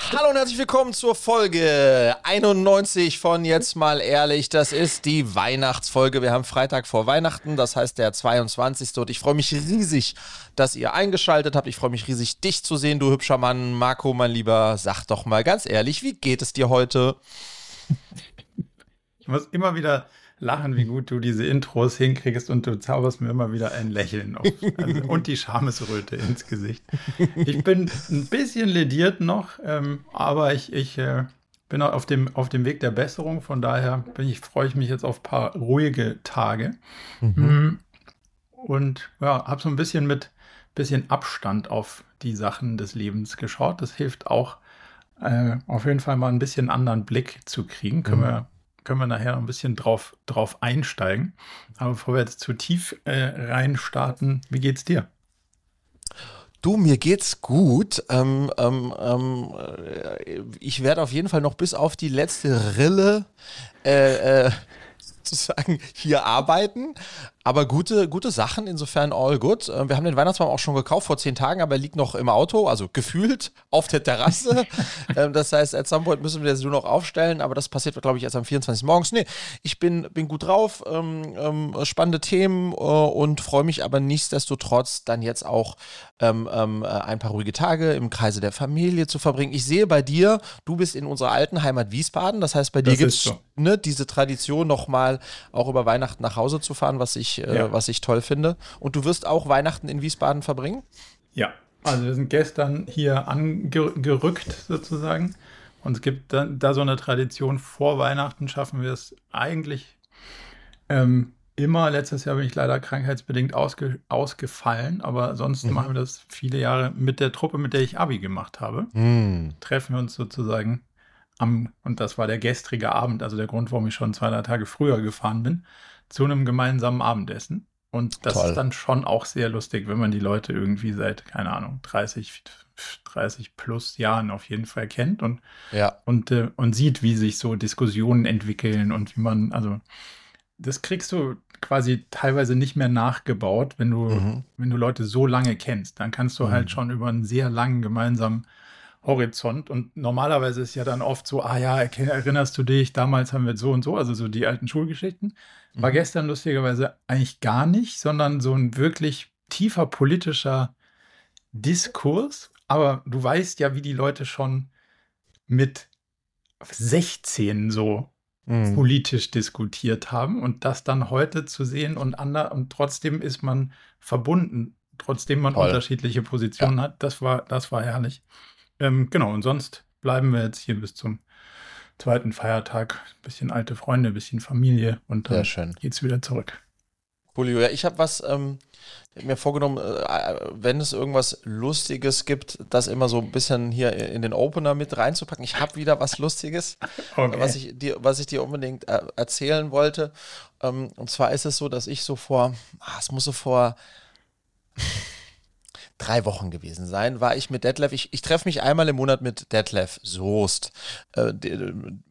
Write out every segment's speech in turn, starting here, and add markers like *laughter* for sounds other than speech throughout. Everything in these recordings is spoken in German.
Hallo und herzlich willkommen zur Folge 91 von Jetzt mal ehrlich. Das ist die Weihnachtsfolge. Wir haben Freitag vor Weihnachten, das heißt der 22. Und ich freue mich riesig, dass ihr eingeschaltet habt. Ich freue mich riesig, dich zu sehen, du hübscher Mann. Marco, mein Lieber, sag doch mal ganz ehrlich, wie geht es dir heute? Ich muss immer wieder lachen, wie gut du diese Intros hinkriegst und du zauberst mir immer wieder ein Lächeln auf also, und die Schamesröte ins Gesicht. Ich bin ein bisschen lediert noch, ähm, aber ich, ich äh, bin auf dem, auf dem Weg der Besserung. Von daher bin ich, freue ich mich jetzt auf ein paar ruhige Tage. Mhm. Mm. Und ja, habe so ein bisschen mit bisschen Abstand auf die Sachen des Lebens geschaut. Das hilft auch, äh, auf jeden Fall mal ein bisschen anderen Blick zu kriegen. Können mhm. wir können wir nachher noch ein bisschen drauf, drauf einsteigen. Aber bevor wir jetzt zu tief äh, reinstarten, wie geht's dir? Du, mir geht's gut. Ähm, ähm, ähm, äh, ich werde auf jeden Fall noch bis auf die letzte Rille äh, äh, *laughs* sozusagen hier arbeiten. Aber gute, gute Sachen, insofern all good. Äh, wir haben den Weihnachtsbaum auch schon gekauft vor zehn Tagen, aber er liegt noch im Auto, also gefühlt auf der Terrasse. *laughs* Ähm, das heißt, at some point müssen wir das nur noch aufstellen, aber das passiert, glaube ich, erst am 24. morgens. Nee, ich bin, bin gut drauf, ähm, ähm, spannende Themen äh, und freue mich aber nichtsdestotrotz dann jetzt auch ähm, ähm, äh, ein paar ruhige Tage im Kreise der Familie zu verbringen. Ich sehe bei dir, du bist in unserer alten Heimat Wiesbaden, das heißt, bei dir gibt es so. ne, diese Tradition, nochmal auch über Weihnachten nach Hause zu fahren, was ich äh, ja. was ich toll finde. Und du wirst auch Weihnachten in Wiesbaden verbringen? Ja, also wir sind gestern hier angerückt sozusagen. Und es gibt da, da so eine Tradition, vor Weihnachten schaffen wir es eigentlich ähm, immer. Letztes Jahr bin ich leider krankheitsbedingt ausge, ausgefallen, aber sonst mhm. machen wir das viele Jahre mit der Truppe, mit der ich Abi gemacht habe. Mhm. Treffen wir uns sozusagen am, und das war der gestrige Abend, also der Grund, warum ich schon zwei, drei Tage früher gefahren bin, zu einem gemeinsamen Abendessen. Und das Toll. ist dann schon auch sehr lustig, wenn man die Leute irgendwie seit, keine Ahnung, 30, 30 plus Jahren auf jeden Fall kennt und, ja. und, äh, und sieht, wie sich so Diskussionen entwickeln und wie man, also das kriegst du quasi teilweise nicht mehr nachgebaut, wenn du, mhm. wenn du Leute so lange kennst. Dann kannst du halt mhm. halt schon über einen sehr langen gemeinsamen Horizont. Und normalerweise ist ja dann oft so, ah ja, erinnerst du dich, damals haben wir so und so, also so die alten Schulgeschichten. War mhm. gestern lustigerweise eigentlich gar nicht, sondern so ein wirklich tiefer politischer Diskurs. Aber du weißt ja, wie die Leute schon mit 16 so mhm. politisch diskutiert haben und das dann heute zu sehen und ander und trotzdem ist man verbunden, trotzdem man Toll. unterschiedliche Positionen ja. hat. Das war, das war herrlich. Ähm, genau, und sonst bleiben wir jetzt hier bis zum zweiten Feiertag. Ein bisschen alte Freunde, ein bisschen Familie und dann geht's wieder zurück. Julio, ja, ich habe was ähm, mir vorgenommen, äh, wenn es irgendwas Lustiges gibt, das immer so ein bisschen hier in den Opener mit reinzupacken. Ich habe wieder was Lustiges, *laughs* okay. was, ich dir, was ich dir unbedingt äh, erzählen wollte. Ähm, und zwar ist es so, dass ich so vor, ah, es muss so vor drei Wochen gewesen sein, war ich mit Detlef, ich, ich treffe mich einmal im Monat mit Detlef Soest, äh,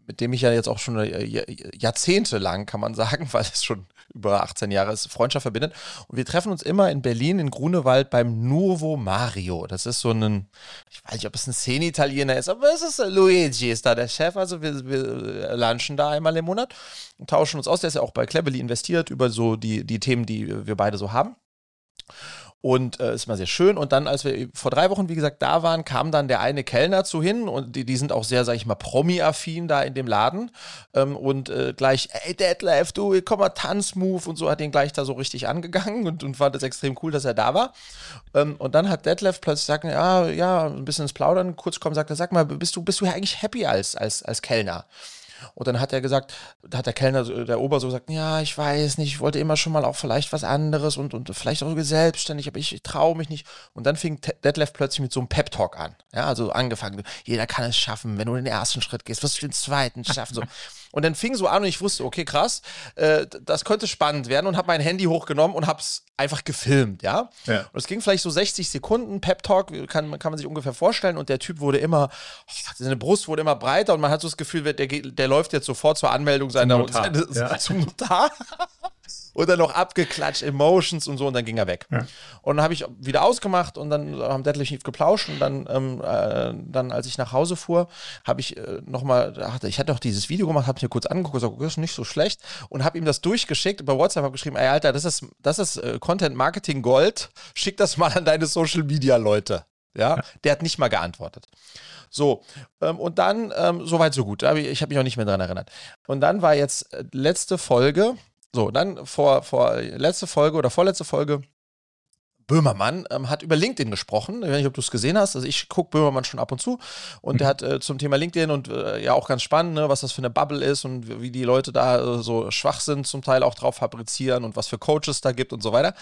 mit dem ich ja jetzt auch schon äh, jahrzehntelang, kann man sagen, *laughs* weil es schon über 18 Jahre ist, Freundschaft verbindet. Und wir treffen uns immer in Berlin, in Grunewald beim Nuovo Mario. Das ist so ein, ich weiß nicht, ob es ein Szene-Italiener ist, aber es ist Luigi, ist da der Chef. Also wir, wir lunchen da einmal im Monat und tauschen uns aus. Der ist ja auch bei Cleverly investiert über so die, die Themen, die wir beide so haben. Und äh, ist mal sehr schön. Und dann, als wir vor drei Wochen, wie gesagt, da waren, kam dann der eine Kellner zu hin und die, die sind auch sehr, sag ich mal, Promi-affin da in dem Laden. Ähm, und äh, gleich, ey, Detlef, du, komm mal, Tanzmove und so, hat ihn gleich da so richtig angegangen und, und fand es extrem cool, dass er da war. Ähm, und dann hat Detlef plötzlich gesagt, ja, ja, ein bisschen ins Plaudern kurz kommen, sagt er, sag mal, bist du, bist du eigentlich happy als, als, als Kellner? Und dann hat er gesagt, da hat der Kellner, der Ober so gesagt, ja, ich weiß nicht, ich wollte immer schon mal auch vielleicht was anderes und, und vielleicht auch selbstständig, aber ich traue mich nicht. Und dann fing Detlef plötzlich mit so einem Pep-Talk an. Ja, also angefangen, jeder kann es schaffen, wenn du den ersten Schritt gehst, wirst du den zweiten schaffen. So. *laughs* Und dann fing so an und ich wusste, okay, krass, äh, das könnte spannend werden und habe mein Handy hochgenommen und habe es einfach gefilmt, ja. ja. Und es ging vielleicht so 60 Sekunden, Pep Talk, kann, kann man sich ungefähr vorstellen. Und der Typ wurde immer, oh, seine Brust wurde immer breiter und man hat so das Gefühl, der, der läuft jetzt sofort zur Anmeldung seiner, zum Notar. Seine, ja. *laughs* zum Notar. Und dann noch abgeklatscht, Emotions und so und dann ging er weg. Ja. Und dann habe ich wieder ausgemacht und dann haben Detlef Schief geplauscht und dann, ähm, äh, dann, als ich nach Hause fuhr, habe ich äh, nochmal, ich hatte auch dieses Video gemacht, habe mir kurz angeguckt, gesagt, das ist nicht so schlecht und habe ihm das durchgeschickt bei WhatsApp habe geschrieben, ey Alter, das ist, das ist äh, Content Marketing Gold, schick das mal an deine Social Media Leute. Ja, der hat nicht mal geantwortet. So, ähm, und dann, ähm, soweit so gut. Ich habe mich auch nicht mehr daran erinnert. Und dann war jetzt äh, letzte Folge, so, dann vor, vor letzte Folge oder vorletzte Folge, Böhmermann ähm, hat über LinkedIn gesprochen. Ich weiß nicht, ob du es gesehen hast. Also ich gucke Böhmermann schon ab und zu. Und mhm. der hat äh, zum Thema LinkedIn und äh, ja auch ganz spannend, ne, was das für eine Bubble ist und wie die Leute da äh, so schwach sind, zum Teil auch drauf fabrizieren und was für Coaches da gibt und so weiter.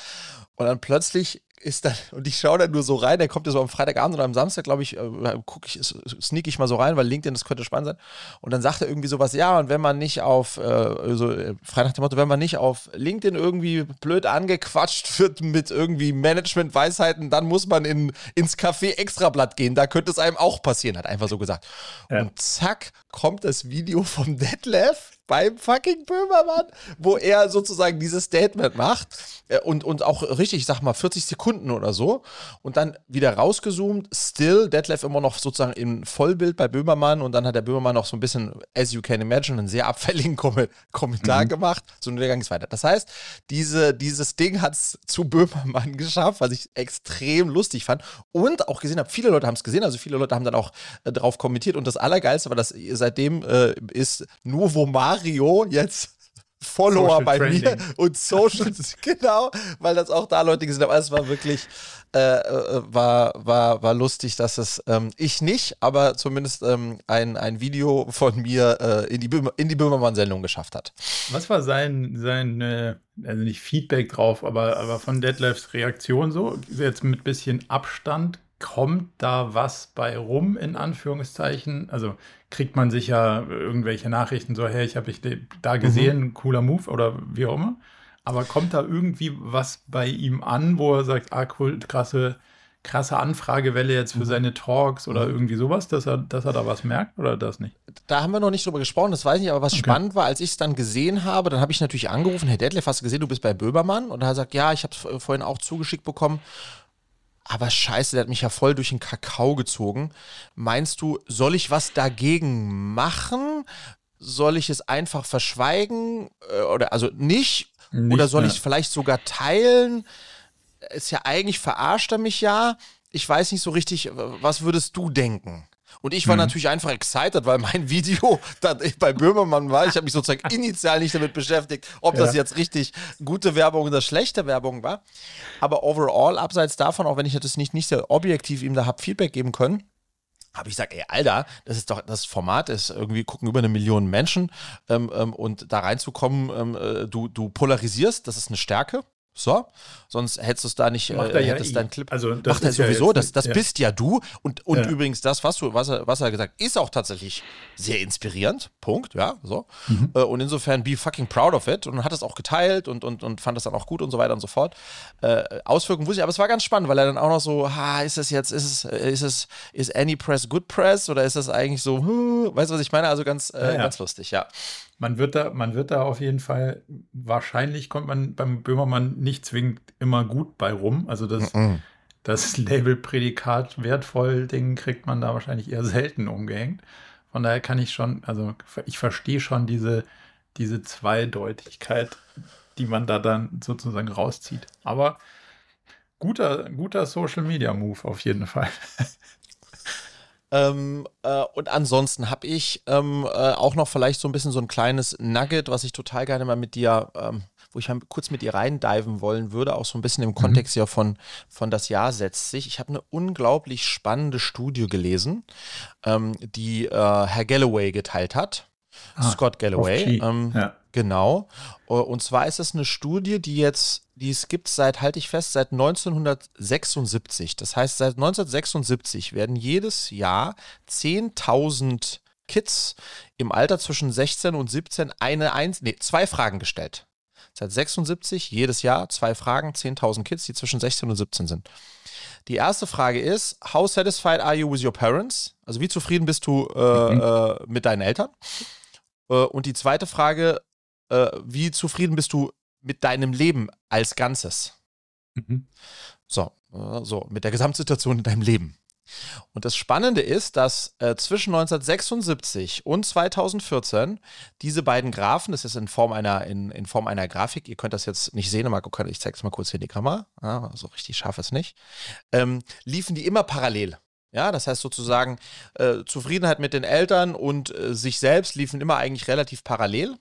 Und dann plötzlich ist dann, *laughs* und ich schaue dann nur so rein, der kommt ja so am Freitagabend oder am Samstag, glaube ich, äh, gucke ich, sneak ich mal so rein, weil LinkedIn, das könnte spannend sein. Und dann sagt er irgendwie sowas, ja, und wenn man nicht auf, äh, so äh, Freitag dem Motto, wenn man nicht auf LinkedIn irgendwie blöd angequatscht wird mit irgendwie Management-Weisheiten, dann muss man in, ins Café Extrablatt gehen, da könnte es einem auch passieren, hat einfach so gesagt. Ja. Und zack, kommt das Video vom Detlef beim fucking Böhmermann, wo er sozusagen dieses Statement macht äh, und, und auch richtig, ich sag mal, 40 Sekunden oder so und dann wieder rausgezoomt, still, Detlef immer noch sozusagen in Vollbild bei Böhmermann und dann hat der Böhmermann noch so ein bisschen, as you can imagine, einen sehr abfälligen Kom Kommentar mhm. gemacht, so und der Gang ist weiter. Das heißt, diese, dieses Ding hat es zu Böhmermann *laughs* geschafft, was ich extrem lustig fand und auch gesehen habe, viele Leute haben es gesehen, also viele Leute haben dann auch äh, drauf kommentiert und das Allergeilste war, dass seitdem äh, ist Nuovo Mar Mario jetzt Follower Social bei Trending. mir und Social, *laughs* genau, weil das auch da Leute gesehen haben. Also es war wirklich, äh, äh, war, war, war lustig, dass es ähm, ich nicht, aber zumindest ähm, ein, ein Video von mir äh, in die, Böhmer, in die Böhmermann-Sendung geschafft hat. Was war sein, sein äh, also nicht Feedback drauf, aber, aber von Deadlifts Reaktion so? Jetzt mit bisschen Abstand kommt da was bei rum, in Anführungszeichen? Also kriegt man sicher irgendwelche Nachrichten so, hey, ich habe dich da gesehen, mhm. cooler Move oder wie auch immer. Aber kommt da irgendwie was bei ihm an, wo er sagt, ah, cool, krasse, krasse Anfragewelle jetzt für mhm. seine Talks oder mhm. irgendwie sowas, dass er, dass er da was merkt oder das nicht? Da haben wir noch nicht drüber gesprochen, das weiß ich nicht, aber was okay. spannend war, als ich es dann gesehen habe, dann habe ich natürlich angerufen, Herr Detlef, hast du gesehen, du bist bei Böbermann? Und er sagt, ja, ich habe es vorhin auch zugeschickt bekommen. Aber scheiße, der hat mich ja voll durch den Kakao gezogen. Meinst du, soll ich was dagegen machen? Soll ich es einfach verschweigen? Äh, oder also nicht? nicht oder soll ich es vielleicht sogar teilen? Ist ja eigentlich verarscht er mich ja. Ich weiß nicht so richtig, was würdest du denken? Und ich war mhm. natürlich einfach excited, weil mein *laughs* Video bei Böhmermann war. Ich habe mich sozusagen *laughs* initial nicht damit beschäftigt, ob ja. das jetzt richtig gute Werbung oder schlechte Werbung war. Aber overall, abseits davon, auch wenn ich das nicht, nicht sehr objektiv ihm da habe Feedback geben können, habe ich gesagt, ey, Alter, das ist doch, das Format ist irgendwie, gucken über eine Million Menschen ähm, ähm, und da reinzukommen, ähm, äh, du, du polarisierst, das ist eine Stärke. So, sonst hättest du es da nicht, Macht äh, hättest ja deinen Clip. Also das Macht er sowieso, ja das, das ja. bist ja du. Und, und übrigens, das, was du, was er, was er gesagt ist auch tatsächlich sehr inspirierend. Punkt, ja, so. Mhm. Äh, und insofern be fucking proud of it. Und hat es auch geteilt und, und, und fand es dann auch gut und so weiter und so fort. Äh, Auswirkungen wusste ich, aber es war ganz spannend, weil er dann auch noch so, ha, ist es jetzt, ist es, ist es, ist any press good press oder ist das eigentlich so, hm, weißt du, was ich meine? Also ganz, äh, ganz lustig, ja. Man wird da, man wird da auf jeden Fall, wahrscheinlich kommt man beim Böhmermann nicht zwingend immer gut bei rum. Also das, mm -mm. das Label-Prädikat wertvoll Ding kriegt man da wahrscheinlich eher selten umgehängt. Von daher kann ich schon, also ich verstehe schon diese, diese Zweideutigkeit, die man da dann sozusagen rauszieht. Aber guter, guter Social Media Move auf jeden Fall. *laughs* Ähm, äh, und ansonsten habe ich ähm, äh, auch noch vielleicht so ein bisschen so ein kleines Nugget, was ich total gerne mal mit dir, ähm, wo ich mal kurz mit dir reindiven wollen würde, auch so ein bisschen im mhm. Kontext ja von, von das Jahr setzt sich. Ich habe eine unglaublich spannende Studie gelesen, ähm, die äh, Herr Galloway geteilt hat. Ah, Scott Galloway. Ähm, ja. Genau. Äh, und zwar ist es eine Studie, die jetzt, die es gibt seit, halte ich fest, seit 1976. Das heißt, seit 1976 werden jedes Jahr 10.000 Kids im Alter zwischen 16 und 17 eine, eins, nee, zwei Fragen gestellt. Seit 76, jedes Jahr zwei Fragen, 10.000 Kids, die zwischen 16 und 17 sind. Die erste Frage ist, how satisfied are you with your parents? Also wie zufrieden bist du äh, mhm. äh, mit deinen Eltern? Äh, und die zweite Frage, äh, wie zufrieden bist du mit deinem Leben als Ganzes. Mhm. So, äh, so, mit der Gesamtsituation in deinem Leben. Und das Spannende ist, dass äh, zwischen 1976 und 2014 diese beiden Graphen, das ist in Form einer, in, in Form einer Grafik, ihr könnt das jetzt nicht sehen, aber ich zeige es mal kurz hier in die Kamera, ja, so richtig scharf ist nicht, ähm, liefen die immer parallel. Ja, das heißt sozusagen, äh, Zufriedenheit mit den Eltern und äh, sich selbst liefen immer eigentlich relativ parallel.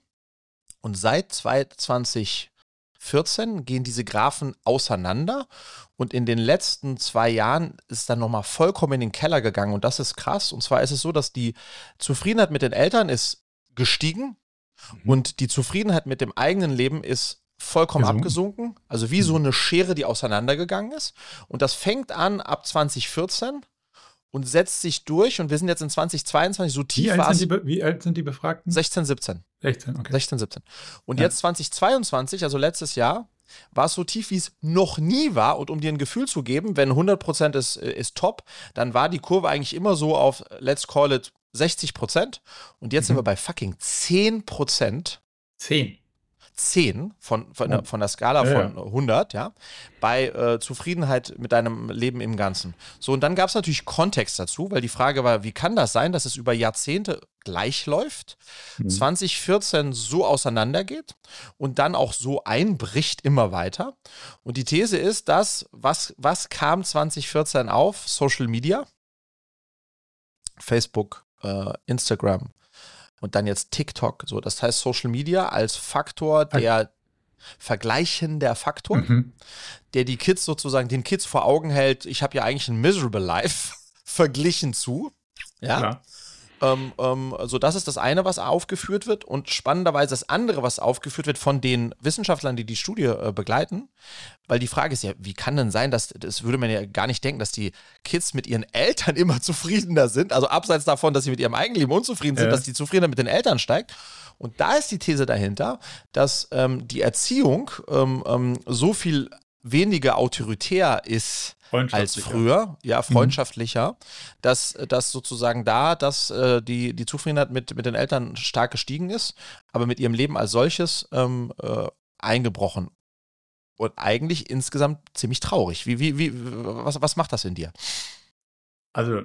Und seit 2014 gehen diese Graphen auseinander und in den letzten zwei Jahren ist dann nochmal vollkommen in den Keller gegangen und das ist krass. Und zwar ist es so, dass die Zufriedenheit mit den Eltern ist gestiegen mhm. und die Zufriedenheit mit dem eigenen Leben ist vollkommen Gesunken. abgesunken. Also wie mhm. so eine Schere, die auseinandergegangen ist. Und das fängt an ab 2014 und setzt sich durch. Und wir sind jetzt in 2022 so tief. Wie alt, sind die, wie alt sind die Befragten? 16, 17. 16, okay. 16, 17. Und ja. jetzt 2022, also letztes Jahr, war es so tief, wie es noch nie war. Und um dir ein Gefühl zu geben, wenn 100% ist, äh, ist top, dann war die Kurve eigentlich immer so auf, let's call it 60%. Und jetzt mhm. sind wir bei fucking 10%. 10. 10 von, von, oh. von der Skala ja, von ja. 100, ja, bei äh, Zufriedenheit mit deinem Leben im Ganzen. So, und dann gab es natürlich Kontext dazu, weil die Frage war, wie kann das sein, dass es über Jahrzehnte gleich läuft, mhm. 2014 so auseinandergeht und dann auch so einbricht immer weiter. Und die These ist, dass, was, was kam 2014 auf? Social Media, Facebook, äh, Instagram, und dann jetzt TikTok. So, das heißt Social Media als Faktor der vergleichender Faktor, mhm. der die Kids sozusagen den Kids vor Augen hält. Ich habe ja eigentlich ein miserable life *laughs* verglichen zu. Ja. Klar. Ähm, ähm, so, das ist das eine, was aufgeführt wird. Und spannenderweise das andere, was aufgeführt wird von den Wissenschaftlern, die die Studie äh, begleiten. Weil die Frage ist ja, wie kann denn sein, dass, das würde man ja gar nicht denken, dass die Kids mit ihren Eltern *laughs* immer zufriedener sind. Also abseits davon, dass sie mit ihrem Eigenleben unzufrieden sind, ja. dass die Zufriedenheit mit den Eltern steigt. Und da ist die These dahinter, dass ähm, die Erziehung ähm, ähm, so viel weniger autoritär ist als früher, ja, mhm. freundschaftlicher, mhm. dass, dass sozusagen da, dass äh, die, die Zufriedenheit mit, mit den Eltern stark gestiegen ist, aber mit ihrem Leben als solches ähm, äh, eingebrochen. Und eigentlich insgesamt ziemlich traurig. Wie, wie, wie, was, was macht das in dir? Also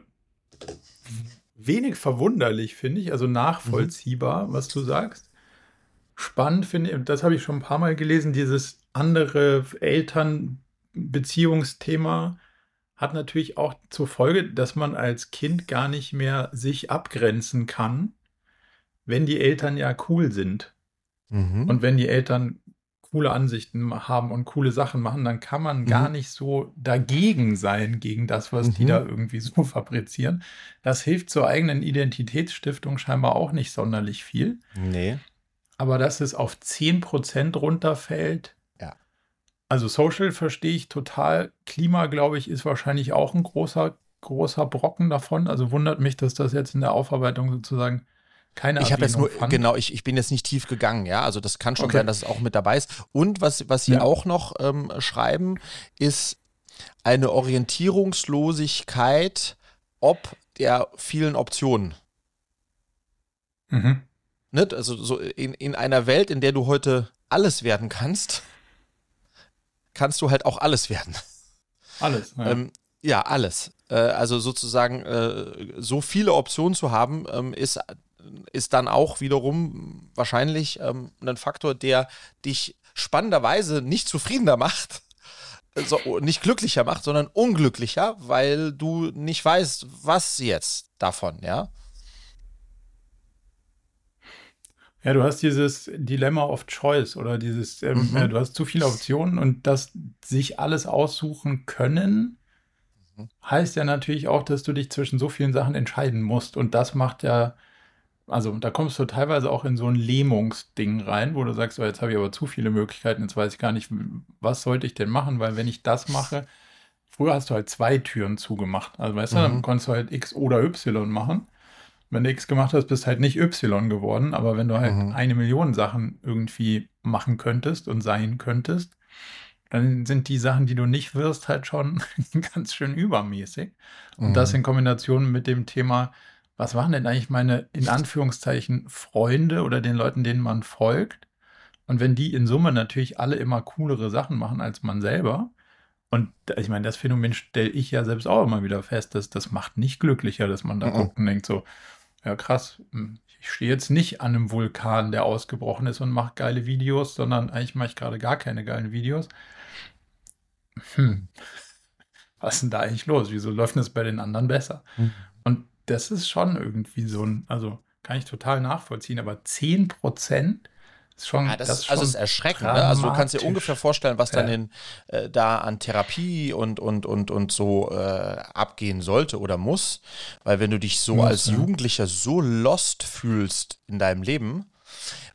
wenig verwunderlich, finde ich, also nachvollziehbar, mhm. was du sagst. Spannend finde ich, das habe ich schon ein paar Mal gelesen, dieses andere Eltern Beziehungsthema hat natürlich auch zur Folge, dass man als Kind gar nicht mehr sich abgrenzen kann, wenn die Eltern ja cool sind. Mhm. Und wenn die Eltern coole Ansichten haben und coole Sachen machen, dann kann man mhm. gar nicht so dagegen sein gegen das, was mhm. die da irgendwie so *laughs* fabrizieren. Das hilft zur eigenen Identitätsstiftung scheinbar auch nicht sonderlich viel. Nee. Aber dass es auf 10% runterfällt, also Social verstehe ich total. Klima, glaube ich, ist wahrscheinlich auch ein großer, großer Brocken davon. Also wundert mich, dass das jetzt in der Aufarbeitung sozusagen keine Ich habe jetzt nur, fand. genau, ich, ich bin jetzt nicht tief gegangen, ja. Also das kann schon okay. sein, dass es auch mit dabei ist. Und was, was Sie ja. auch noch ähm, schreiben, ist eine Orientierungslosigkeit ob der vielen Optionen. Mhm. Nicht? Also so in, in einer Welt, in der du heute alles werden kannst, kannst du halt auch alles werden. Alles. Ja, ähm, ja alles. Äh, also sozusagen äh, so viele Optionen zu haben, ähm, ist, ist dann auch wiederum wahrscheinlich ähm, ein Faktor, der dich spannenderweise nicht zufriedener macht. So, nicht glücklicher macht, sondern unglücklicher, weil du nicht weißt, was jetzt davon, ja. Ja, du hast dieses Dilemma of Choice oder dieses, ähm, mhm. ja, du hast zu viele Optionen und das sich alles aussuchen können, mhm. heißt ja natürlich auch, dass du dich zwischen so vielen Sachen entscheiden musst. Und das macht ja, also da kommst du teilweise auch in so ein Lähmungsding rein, wo du sagst, oh, jetzt habe ich aber zu viele Möglichkeiten, jetzt weiß ich gar nicht, was sollte ich denn machen, weil wenn ich das mache, früher hast du halt zwei Türen zugemacht. Also weißt mhm. du, dann mhm. konntest du halt X oder Y machen. Wenn du X gemacht hast, bist halt nicht Y geworden, aber wenn du halt mhm. eine Million Sachen irgendwie machen könntest und sein könntest, dann sind die Sachen, die du nicht wirst, halt schon *laughs* ganz schön übermäßig. Und mhm. das in Kombination mit dem Thema, was waren denn eigentlich meine, in Anführungszeichen, Freunde oder den Leuten, denen man folgt? Und wenn die in Summe natürlich alle immer coolere Sachen machen als man selber, und ich meine, das Phänomen stelle ich ja selbst auch immer wieder fest, dass das macht nicht glücklicher, dass man da mhm. guckt und denkt so, ja krass, hm, ich stehe jetzt nicht an einem Vulkan, der ausgebrochen ist und mache geile Videos, sondern eigentlich mache ich gerade gar keine geilen Videos. Hm, was ist denn da eigentlich los? Wieso läuft das bei den anderen besser? Mhm. Und das ist schon irgendwie so ein, also kann ich total nachvollziehen, aber 10 Prozent ist schon, ja, das, das ist also es ist erschreckend. Ne? Also du kannst dir ungefähr vorstellen, was ja. dann in, äh, da an Therapie und, und, und, und so äh, abgehen sollte oder muss. Weil wenn du dich so muss, als ja. Jugendlicher so lost fühlst in deinem Leben,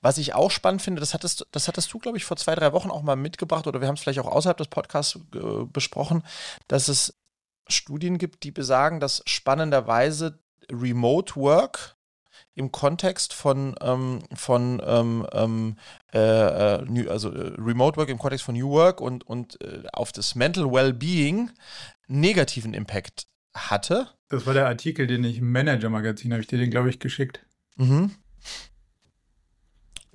was ich auch spannend finde, das hattest, das hattest du, glaube ich, vor zwei, drei Wochen auch mal mitgebracht oder wir haben es vielleicht auch außerhalb des Podcasts äh, besprochen, dass es Studien gibt, die besagen, dass spannenderweise Remote Work im Kontext von, ähm, von ähm, ähm äh, äh, New, also äh, Remote Work im Kontext von New Work und, und äh, auf das Mental Wellbeing negativen Impact hatte. Das war der Artikel, den ich im Manager-Magazin habe ich dir den, glaube ich, geschickt. Mhm.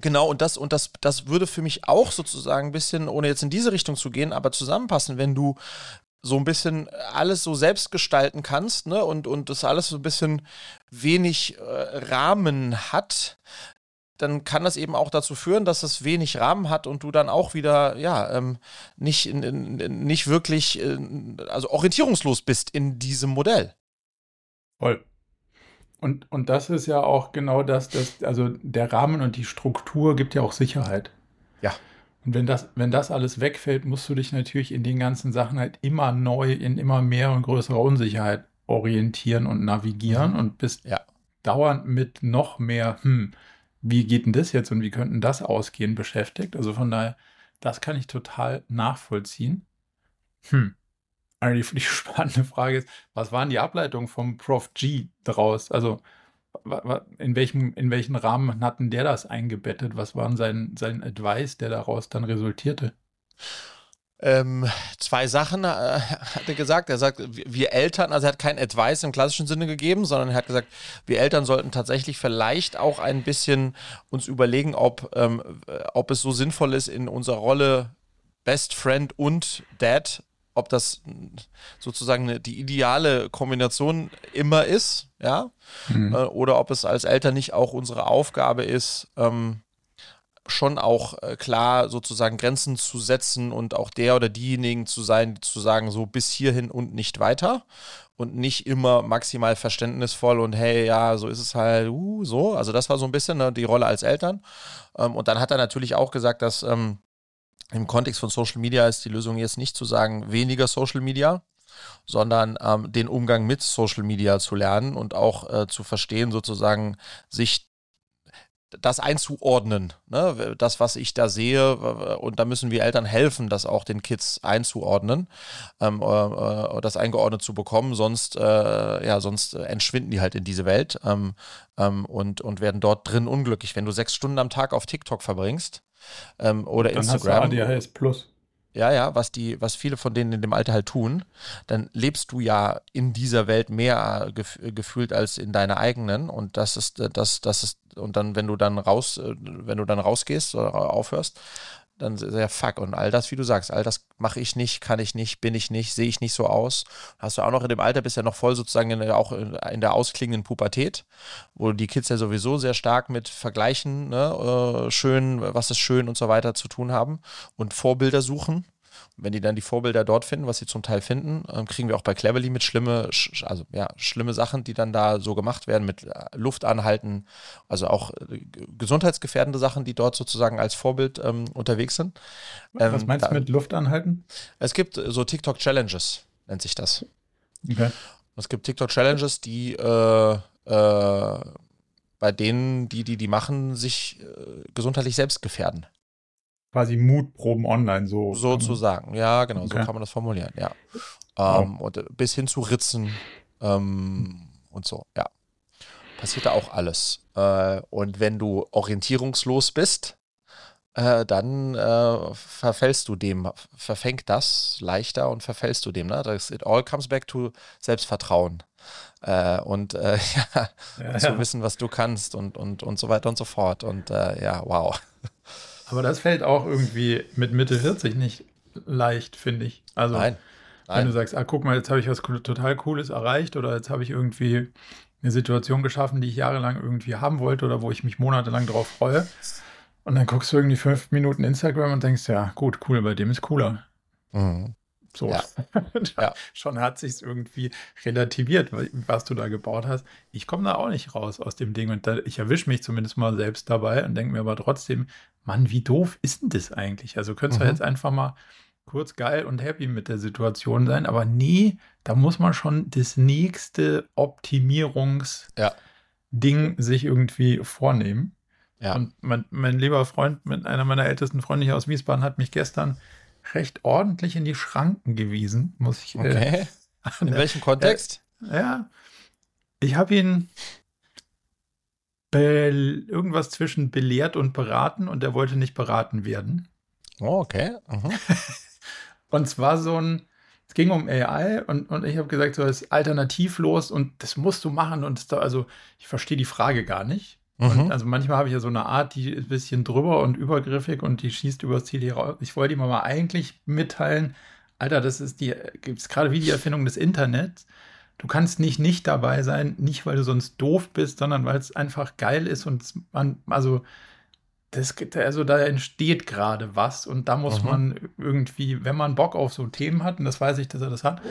Genau, und das, und das, das würde für mich auch sozusagen ein bisschen, ohne jetzt in diese Richtung zu gehen, aber zusammenpassen, wenn du so ein bisschen alles so selbst gestalten kannst, ne, und, und das alles so ein bisschen wenig äh, Rahmen hat, dann kann das eben auch dazu führen, dass es wenig Rahmen hat und du dann auch wieder, ja, ähm, nicht, in, in, nicht wirklich, äh, also orientierungslos bist in diesem Modell. Voll. Und, und das ist ja auch genau das, das, also der Rahmen und die Struktur gibt ja auch Sicherheit. Ja. Und wenn das, wenn das alles wegfällt, musst du dich natürlich in den ganzen Sachen halt immer neu, in immer mehr und größerer Unsicherheit orientieren und navigieren mhm. und bist ja. dauernd mit noch mehr, hm, wie geht denn das jetzt und wie könnten das ausgehen, beschäftigt. Also von daher, das kann ich total nachvollziehen. Hm. Eigentlich die *laughs* spannende Frage ist, was waren die Ableitungen vom Prof G daraus? Also in welchem, in welchen Rahmen hatten der das eingebettet? Was war sein, sein Advice, der daraus dann resultierte? Ähm, zwei Sachen äh, hat er gesagt. Er sagt, wir Eltern, also er hat kein Advice im klassischen Sinne gegeben, sondern er hat gesagt, wir Eltern sollten tatsächlich vielleicht auch ein bisschen uns überlegen, ob, ähm, ob es so sinnvoll ist, in unserer Rolle Best Friend und Dad ob das sozusagen eine, die ideale Kombination immer ist, ja, mhm. äh, oder ob es als Eltern nicht auch unsere Aufgabe ist, ähm, schon auch äh, klar sozusagen Grenzen zu setzen und auch der oder diejenigen zu sein, die zu sagen, so bis hierhin und nicht weiter und nicht immer maximal verständnisvoll und hey, ja, so ist es halt, uh, so. Also das war so ein bisschen ne, die Rolle als Eltern. Ähm, und dann hat er natürlich auch gesagt, dass ähm, im Kontext von Social Media ist die Lösung jetzt nicht zu sagen, weniger Social Media, sondern ähm, den Umgang mit Social Media zu lernen und auch äh, zu verstehen, sozusagen sich das einzuordnen, ne? das, was ich da sehe, und da müssen wir Eltern helfen, das auch den Kids einzuordnen, ähm, äh, äh das eingeordnet zu bekommen, sonst, äh, ja, sonst entschwinden die halt in diese Welt ähm, ähm, und, und werden dort drin unglücklich. Wenn du sechs Stunden am Tag auf TikTok verbringst, ähm, oder dann Instagram. Hast du ADHS Plus. Ja, ja, was die, was viele von denen in dem Alter halt tun, dann lebst du ja in dieser Welt mehr gef gefühlt als in deiner eigenen und das ist, das, das ist, und dann, wenn du dann raus, wenn du dann rausgehst oder aufhörst, dann sehr fuck. Und all das, wie du sagst, all das mache ich nicht, kann ich nicht, bin ich nicht, sehe ich nicht so aus. Hast du auch noch in dem Alter, bist ja noch voll sozusagen in auch in der ausklingenden Pubertät, wo die Kids ja sowieso sehr stark mit Vergleichen, ne, äh, schön, was ist schön und so weiter zu tun haben und Vorbilder suchen wenn die dann die Vorbilder dort finden, was sie zum Teil finden, ähm, kriegen wir auch bei Cleverly mit schlimme, also ja, schlimme Sachen, die dann da so gemacht werden, mit äh, Luft anhalten, also auch äh, gesundheitsgefährdende Sachen, die dort sozusagen als Vorbild ähm, unterwegs sind. Ähm, was meinst da, du mit Luft anhalten? Es gibt so TikTok-Challenges, nennt sich das. Okay. Es gibt TikTok-Challenges, die äh, äh, bei denen, die die die machen, sich äh, gesundheitlich selbst gefährden quasi Mutproben online, so. Sozusagen, ja, genau, okay. so kann man das formulieren, ja. Ähm, wow. Und äh, bis hin zu Ritzen ähm, und so, ja. Passiert da auch alles. Äh, und wenn du orientierungslos bist, äh, dann äh, verfällst du dem, verfängt das leichter und verfällst du dem. Ne? Das, it all comes back to Selbstvertrauen. Äh, und äh, *laughs* ja, ja, zu wissen, was du kannst und, und, und so weiter und so fort. Und ja, wow. Aber das fällt auch irgendwie mit Mitte 40 nicht leicht, finde ich. Also, Nein. wenn du sagst, ah, guck mal, jetzt habe ich was total Cooles erreicht oder jetzt habe ich irgendwie eine Situation geschaffen, die ich jahrelang irgendwie haben wollte oder wo ich mich monatelang drauf freue. Und dann guckst du irgendwie fünf Minuten Instagram und denkst, ja, gut, cool, bei dem ist cooler. Mhm. So. Ja. *laughs* ja. Schon hat sich irgendwie relativiert, was du da gebaut hast. Ich komme da auch nicht raus aus dem Ding und da, ich erwische mich zumindest mal selbst dabei und denke mir aber trotzdem, Mann, wie doof ist denn das eigentlich? Also könntest du mhm. jetzt einfach mal kurz geil und happy mit der Situation sein, aber nee, da muss man schon das nächste Optimierungsding ja. sich irgendwie vornehmen. Ja. Und mein, mein lieber Freund, einer meiner ältesten Freunde hier aus Wiesbaden, hat mich gestern recht ordentlich in die Schranken gewiesen, muss ich. Äh, okay. Äh, *laughs* in welchem Kontext? Äh, ja. Ich habe ihn irgendwas zwischen belehrt und beraten und er wollte nicht beraten werden. Oh, okay. Mhm. *laughs* und zwar so ein, es ging um AI und, und ich habe gesagt, so ist alternativlos und das musst du machen und da, also ich verstehe die Frage gar nicht. Mhm. also manchmal habe ich ja so eine Art, die ist ein bisschen drüber und übergriffig und die schießt übers Ziel hier raus. Ich wollte ihm aber eigentlich mitteilen, Alter, das ist die, gibt es gerade wie die Erfindung des Internets. Du kannst nicht nicht dabei sein, nicht weil du sonst doof bist, sondern weil es einfach geil ist und man, also das, also da entsteht gerade was und da muss mhm. man irgendwie, wenn man Bock auf so Themen hat, und das weiß ich, dass er das hat,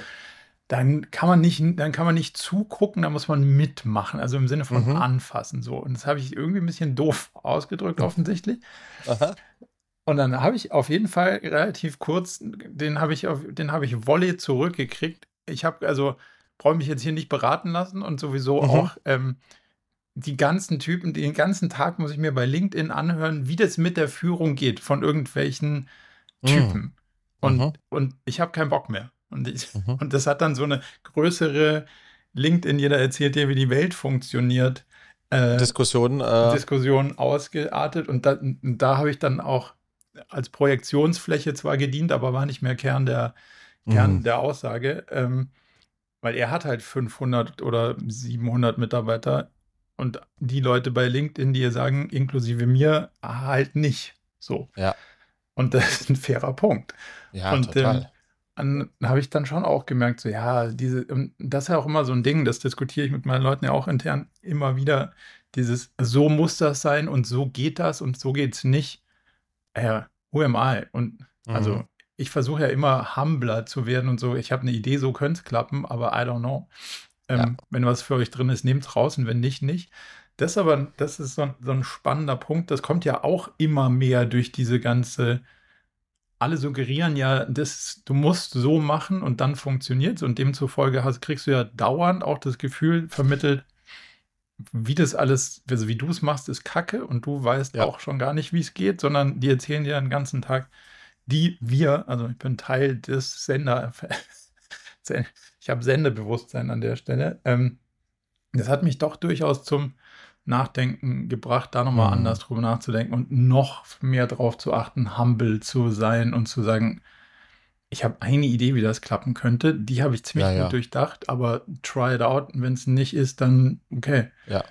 dann kann man nicht, dann kann man nicht zugucken, da muss man mitmachen, also im Sinne von mhm. anfassen. So. Und das habe ich irgendwie ein bisschen doof ausgedrückt, offensichtlich. Aha. Und dann habe ich auf jeden Fall relativ kurz, den habe ich auf, den habe ich Volley zurückgekriegt. Ich habe also brauche mich jetzt hier nicht beraten lassen und sowieso mhm. auch ähm, die ganzen Typen, den ganzen Tag muss ich mir bei LinkedIn anhören, wie das mit der Führung geht von irgendwelchen mhm. Typen. Mhm. Und, und ich habe keinen Bock mehr. Und, ich, mhm. und das hat dann so eine größere LinkedIn, jeder erzählt dir, wie die Welt funktioniert. Äh, Diskussion. Äh, Diskussion ausgeartet. Und da, da habe ich dann auch als Projektionsfläche zwar gedient, aber war nicht mehr Kern der, Kern mhm. der Aussage. Ähm, weil er hat halt 500 oder 700 Mitarbeiter und die Leute bei LinkedIn, die sagen, inklusive mir, halt nicht. So. Ja. Und das ist ein fairer Punkt. Ja, und, total. Ähm, habe ich dann schon auch gemerkt, so ja, diese, das ist ja auch immer so ein Ding, das diskutiere ich mit meinen Leuten ja auch intern immer wieder. Dieses, so muss das sein und so geht das und so geht es nicht. Äh, who am I? Und also mhm. ich versuche ja immer humbler zu werden und so. Ich habe eine Idee, so könnte es klappen, aber I don't know. Ähm, ja. Wenn was für euch drin ist, nehmt es raus und wenn nicht, nicht. Das aber, das ist so, so ein spannender Punkt. Das kommt ja auch immer mehr durch diese ganze alle suggerieren ja, das, du musst so machen und dann funktioniert es. Und demzufolge hast, kriegst du ja dauernd auch das Gefühl vermittelt, wie das alles, also wie du es machst, ist Kacke und du weißt ja. auch schon gar nicht, wie es geht, sondern die erzählen dir den ganzen Tag, die wir, also ich bin Teil des Sender, *laughs* ich habe Sendebewusstsein an der Stelle. Ähm, das hat mich doch durchaus zum Nachdenken gebracht, da nochmal mhm. anders drüber nachzudenken und noch mehr darauf zu achten, humble zu sein und zu sagen, ich habe eine Idee, wie das klappen könnte. Die habe ich ziemlich ja, gut ja. durchdacht, aber try it out. Wenn es nicht ist, dann okay. Ja.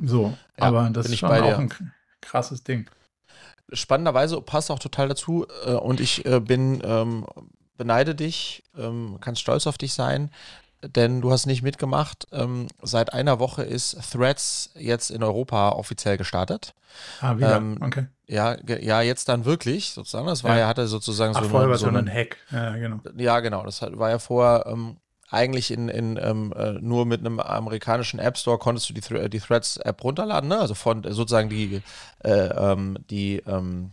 So, ja, aber das ist schon auch ein krasses Ding. Spannenderweise passt auch total dazu äh, und ich äh, bin, ähm, beneide dich, ähm, kannst stolz auf dich sein, denn du hast nicht mitgemacht. Ähm, seit einer Woche ist Threads jetzt in Europa offiziell gestartet. Ah, wieder? Ähm, okay. Ja, ja, jetzt dann wirklich sozusagen. Das war ja, ja hatte sozusagen Ach, so, vorher war so ein Hack. Ja, genau. Ja, genau. Das war ja vorher ähm, eigentlich in, in ähm, äh, nur mit einem amerikanischen App Store konntest du die, die Threads App runterladen, ne? Also von sozusagen die äh, ähm, die ähm,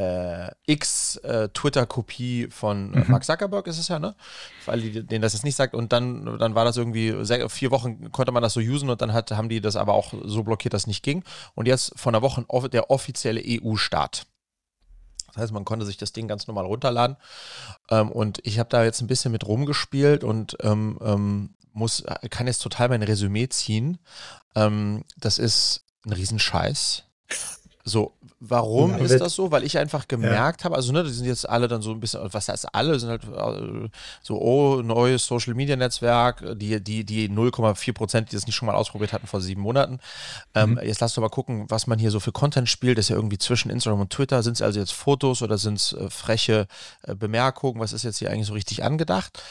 äh, X-Twitter-Kopie äh, von äh, mhm. Mark Zuckerberg ist es ja, ne? Für alle, denen das jetzt nicht sagt. Und dann, dann war das irgendwie, vier Wochen konnte man das so usen und dann hat, haben die das aber auch so blockiert, dass es nicht ging. Und jetzt von der Woche der offizielle EU-Start. Das heißt, man konnte sich das Ding ganz normal runterladen. Ähm, und ich habe da jetzt ein bisschen mit rumgespielt und ähm, ähm, muss, kann jetzt total mein Resümee ziehen. Ähm, das ist ein Riesenscheiß So, warum ja, ist das so? Weil ich einfach gemerkt ja. habe, also ne, die sind jetzt alle dann so ein bisschen, was heißt alle, sind halt äh, so, oh, neues Social Media Netzwerk, die, die, die 0,4 Prozent, die das nicht schon mal ausprobiert hatten vor sieben Monaten. Ähm, mhm. Jetzt lass doch mal gucken, was man hier so für Content spielt. Das ist ja irgendwie zwischen Instagram und Twitter. Sind es also jetzt Fotos oder sind es äh, freche äh, Bemerkungen? Was ist jetzt hier eigentlich so richtig angedacht?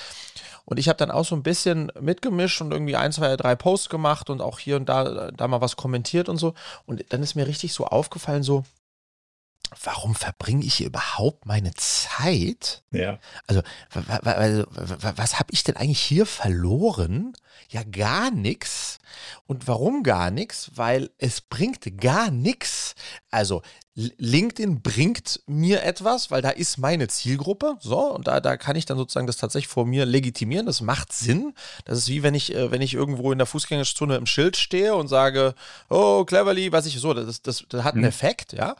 Und ich habe dann auch so ein bisschen mitgemischt und irgendwie ein, zwei, drei Posts gemacht und auch hier und da, da mal was kommentiert und so. Und dann ist mir richtig so aufgefallen, so, warum verbringe ich hier überhaupt meine Zeit? Ja. Also, also was habe ich denn eigentlich hier verloren? Ja, gar nichts. Und warum gar nichts? Weil es bringt gar nichts. Also, LinkedIn bringt mir etwas, weil da ist meine Zielgruppe. So, und da, da kann ich dann sozusagen das tatsächlich vor mir legitimieren. Das macht Sinn. Das ist wie wenn ich, äh, wenn ich irgendwo in der Fußgängerzone im Schild stehe und sage, oh, cleverly, was ich so, das, das, das hat einen mhm. Effekt, ja.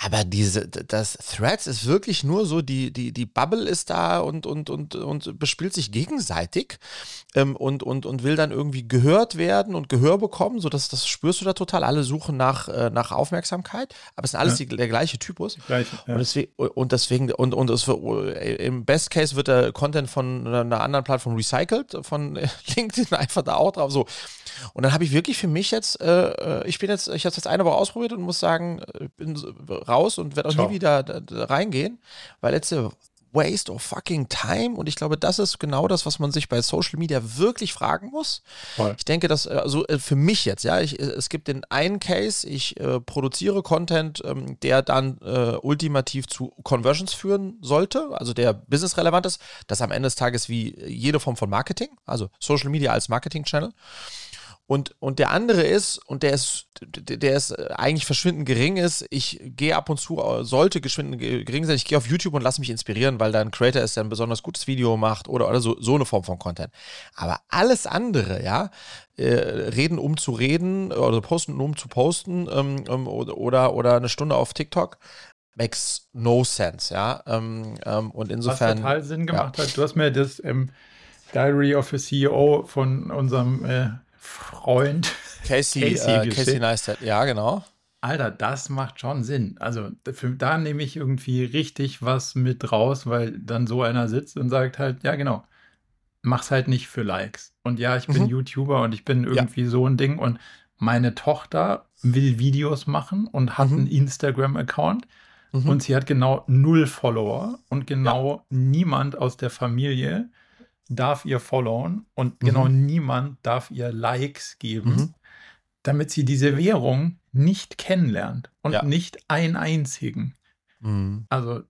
Aber diese, das Threads ist wirklich nur so, die, die, die Bubble ist da und, und, und, und bespielt sich gegenseitig ähm, und, und, und will dann irgendwie gehört werden und Gehör bekommen. So das, das spürst du da total. Alle suchen nach, äh, nach Aufmerksamkeit, aber es sind alles ja. die, der gleiche Typus. Gleiche, ja. und, deswegen, und deswegen, und, und es, im Best Case wird der Content von einer anderen Plattform recycelt, von *laughs* LinkedIn einfach da auch drauf. So. Und dann habe ich wirklich für mich jetzt, äh, äh ich bin jetzt, ich habe es jetzt eine Woche ausprobiert und muss sagen, äh, bin raus und werde auch Ciao. nie wieder da, da reingehen, weil letzte Waste of fucking time. Und ich glaube, das ist genau das, was man sich bei Social Media wirklich fragen muss. Voll. Ich denke, dass, also äh, für mich jetzt, ja, ich, es gibt den einen Case, ich äh, produziere Content, ähm, der dann äh, ultimativ zu Conversions führen sollte, also der businessrelevant ist. Das am Ende des Tages wie jede Form von Marketing, also Social Media als Marketing-Channel. Und, und der andere ist, und der ist, der ist eigentlich verschwindend gering ist, ich gehe ab und zu, sollte geschwindend gering sein, ich gehe auf YouTube und lasse mich inspirieren, weil da ein Creator ist, der ein besonders gutes Video macht oder, oder so, so eine Form von Content. Aber alles andere, ja, äh, reden um zu reden oder posten um zu posten ähm, ähm oder, oder eine Stunde auf TikTok, makes no sense, ja. Ähm, ähm, und insofern. Was total Sinn gemacht ja. hat, du hast mir das ähm, Diary of a CEO von unserem äh, Freund Casey, Casey, äh, Casey Neistat, ja, genau. Alter, das macht schon Sinn. Also für, da nehme ich irgendwie richtig was mit raus, weil dann so einer sitzt und sagt halt, ja genau, mach's halt nicht für Likes. Und ja, ich bin mhm. YouTuber und ich bin irgendwie ja. so ein Ding und meine Tochter will Videos machen und hat mhm. einen Instagram-Account mhm. und sie hat genau null Follower und genau ja. niemand aus der Familie darf ihr followen und mhm. genau niemand darf ihr Likes geben, mhm. damit sie diese Währung nicht kennenlernt und ja. nicht einen einzigen. Mhm. Also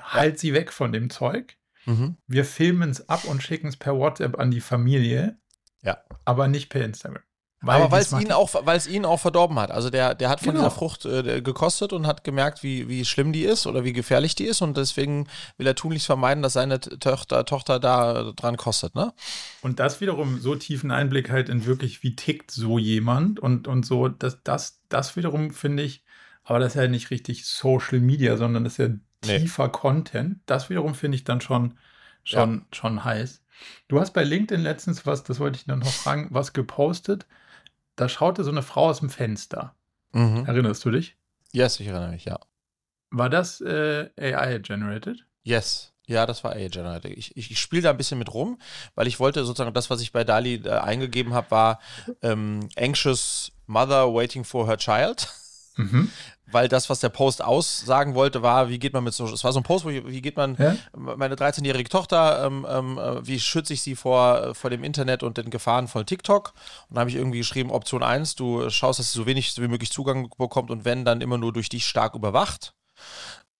halt ja. sie weg von dem Zeug. Mhm. Wir filmen es ab und schicken es per WhatsApp an die Familie, ja. aber nicht per Instagram. Weil aber weil es ihn auch, weil es ihn auch verdorben hat. Also der, der hat von genau. dieser Frucht äh, gekostet und hat gemerkt, wie, wie schlimm die ist oder wie gefährlich die ist und deswegen will er tunlichst vermeiden, dass seine Tochter, Tochter da dran kostet, ne? Und das wiederum so tiefen Einblick halt in wirklich, wie tickt so jemand und, und so, das, das, das wiederum finde ich, aber das ist ja nicht richtig Social Media, sondern das ist ja tiefer nee. Content. Das wiederum finde ich dann schon, schon, ja. schon heiß. Du hast bei LinkedIn letztens was, das wollte ich dann noch fragen, was gepostet da schaute so eine Frau aus dem Fenster. Mhm. Erinnerst du dich? Yes, ich erinnere mich, ja. War das äh, AI-generated? Yes. Ja, das war AI-generated. Ich, ich, ich spiele da ein bisschen mit rum, weil ich wollte sozusagen, das, was ich bei Dali äh, eingegeben habe, war ähm, Anxious Mother Waiting for Her Child. Mhm *laughs* weil das, was der Post aussagen wollte, war, wie geht man mit so, es war so ein Post, wo ich, wie geht man, ja? meine 13-jährige Tochter, ähm, ähm, äh, wie schütze ich sie vor, vor dem Internet und den Gefahren von TikTok? Und da habe ich irgendwie geschrieben, Option 1, du schaust, dass sie so wenig wie möglich Zugang bekommt und wenn, dann immer nur durch dich stark überwacht.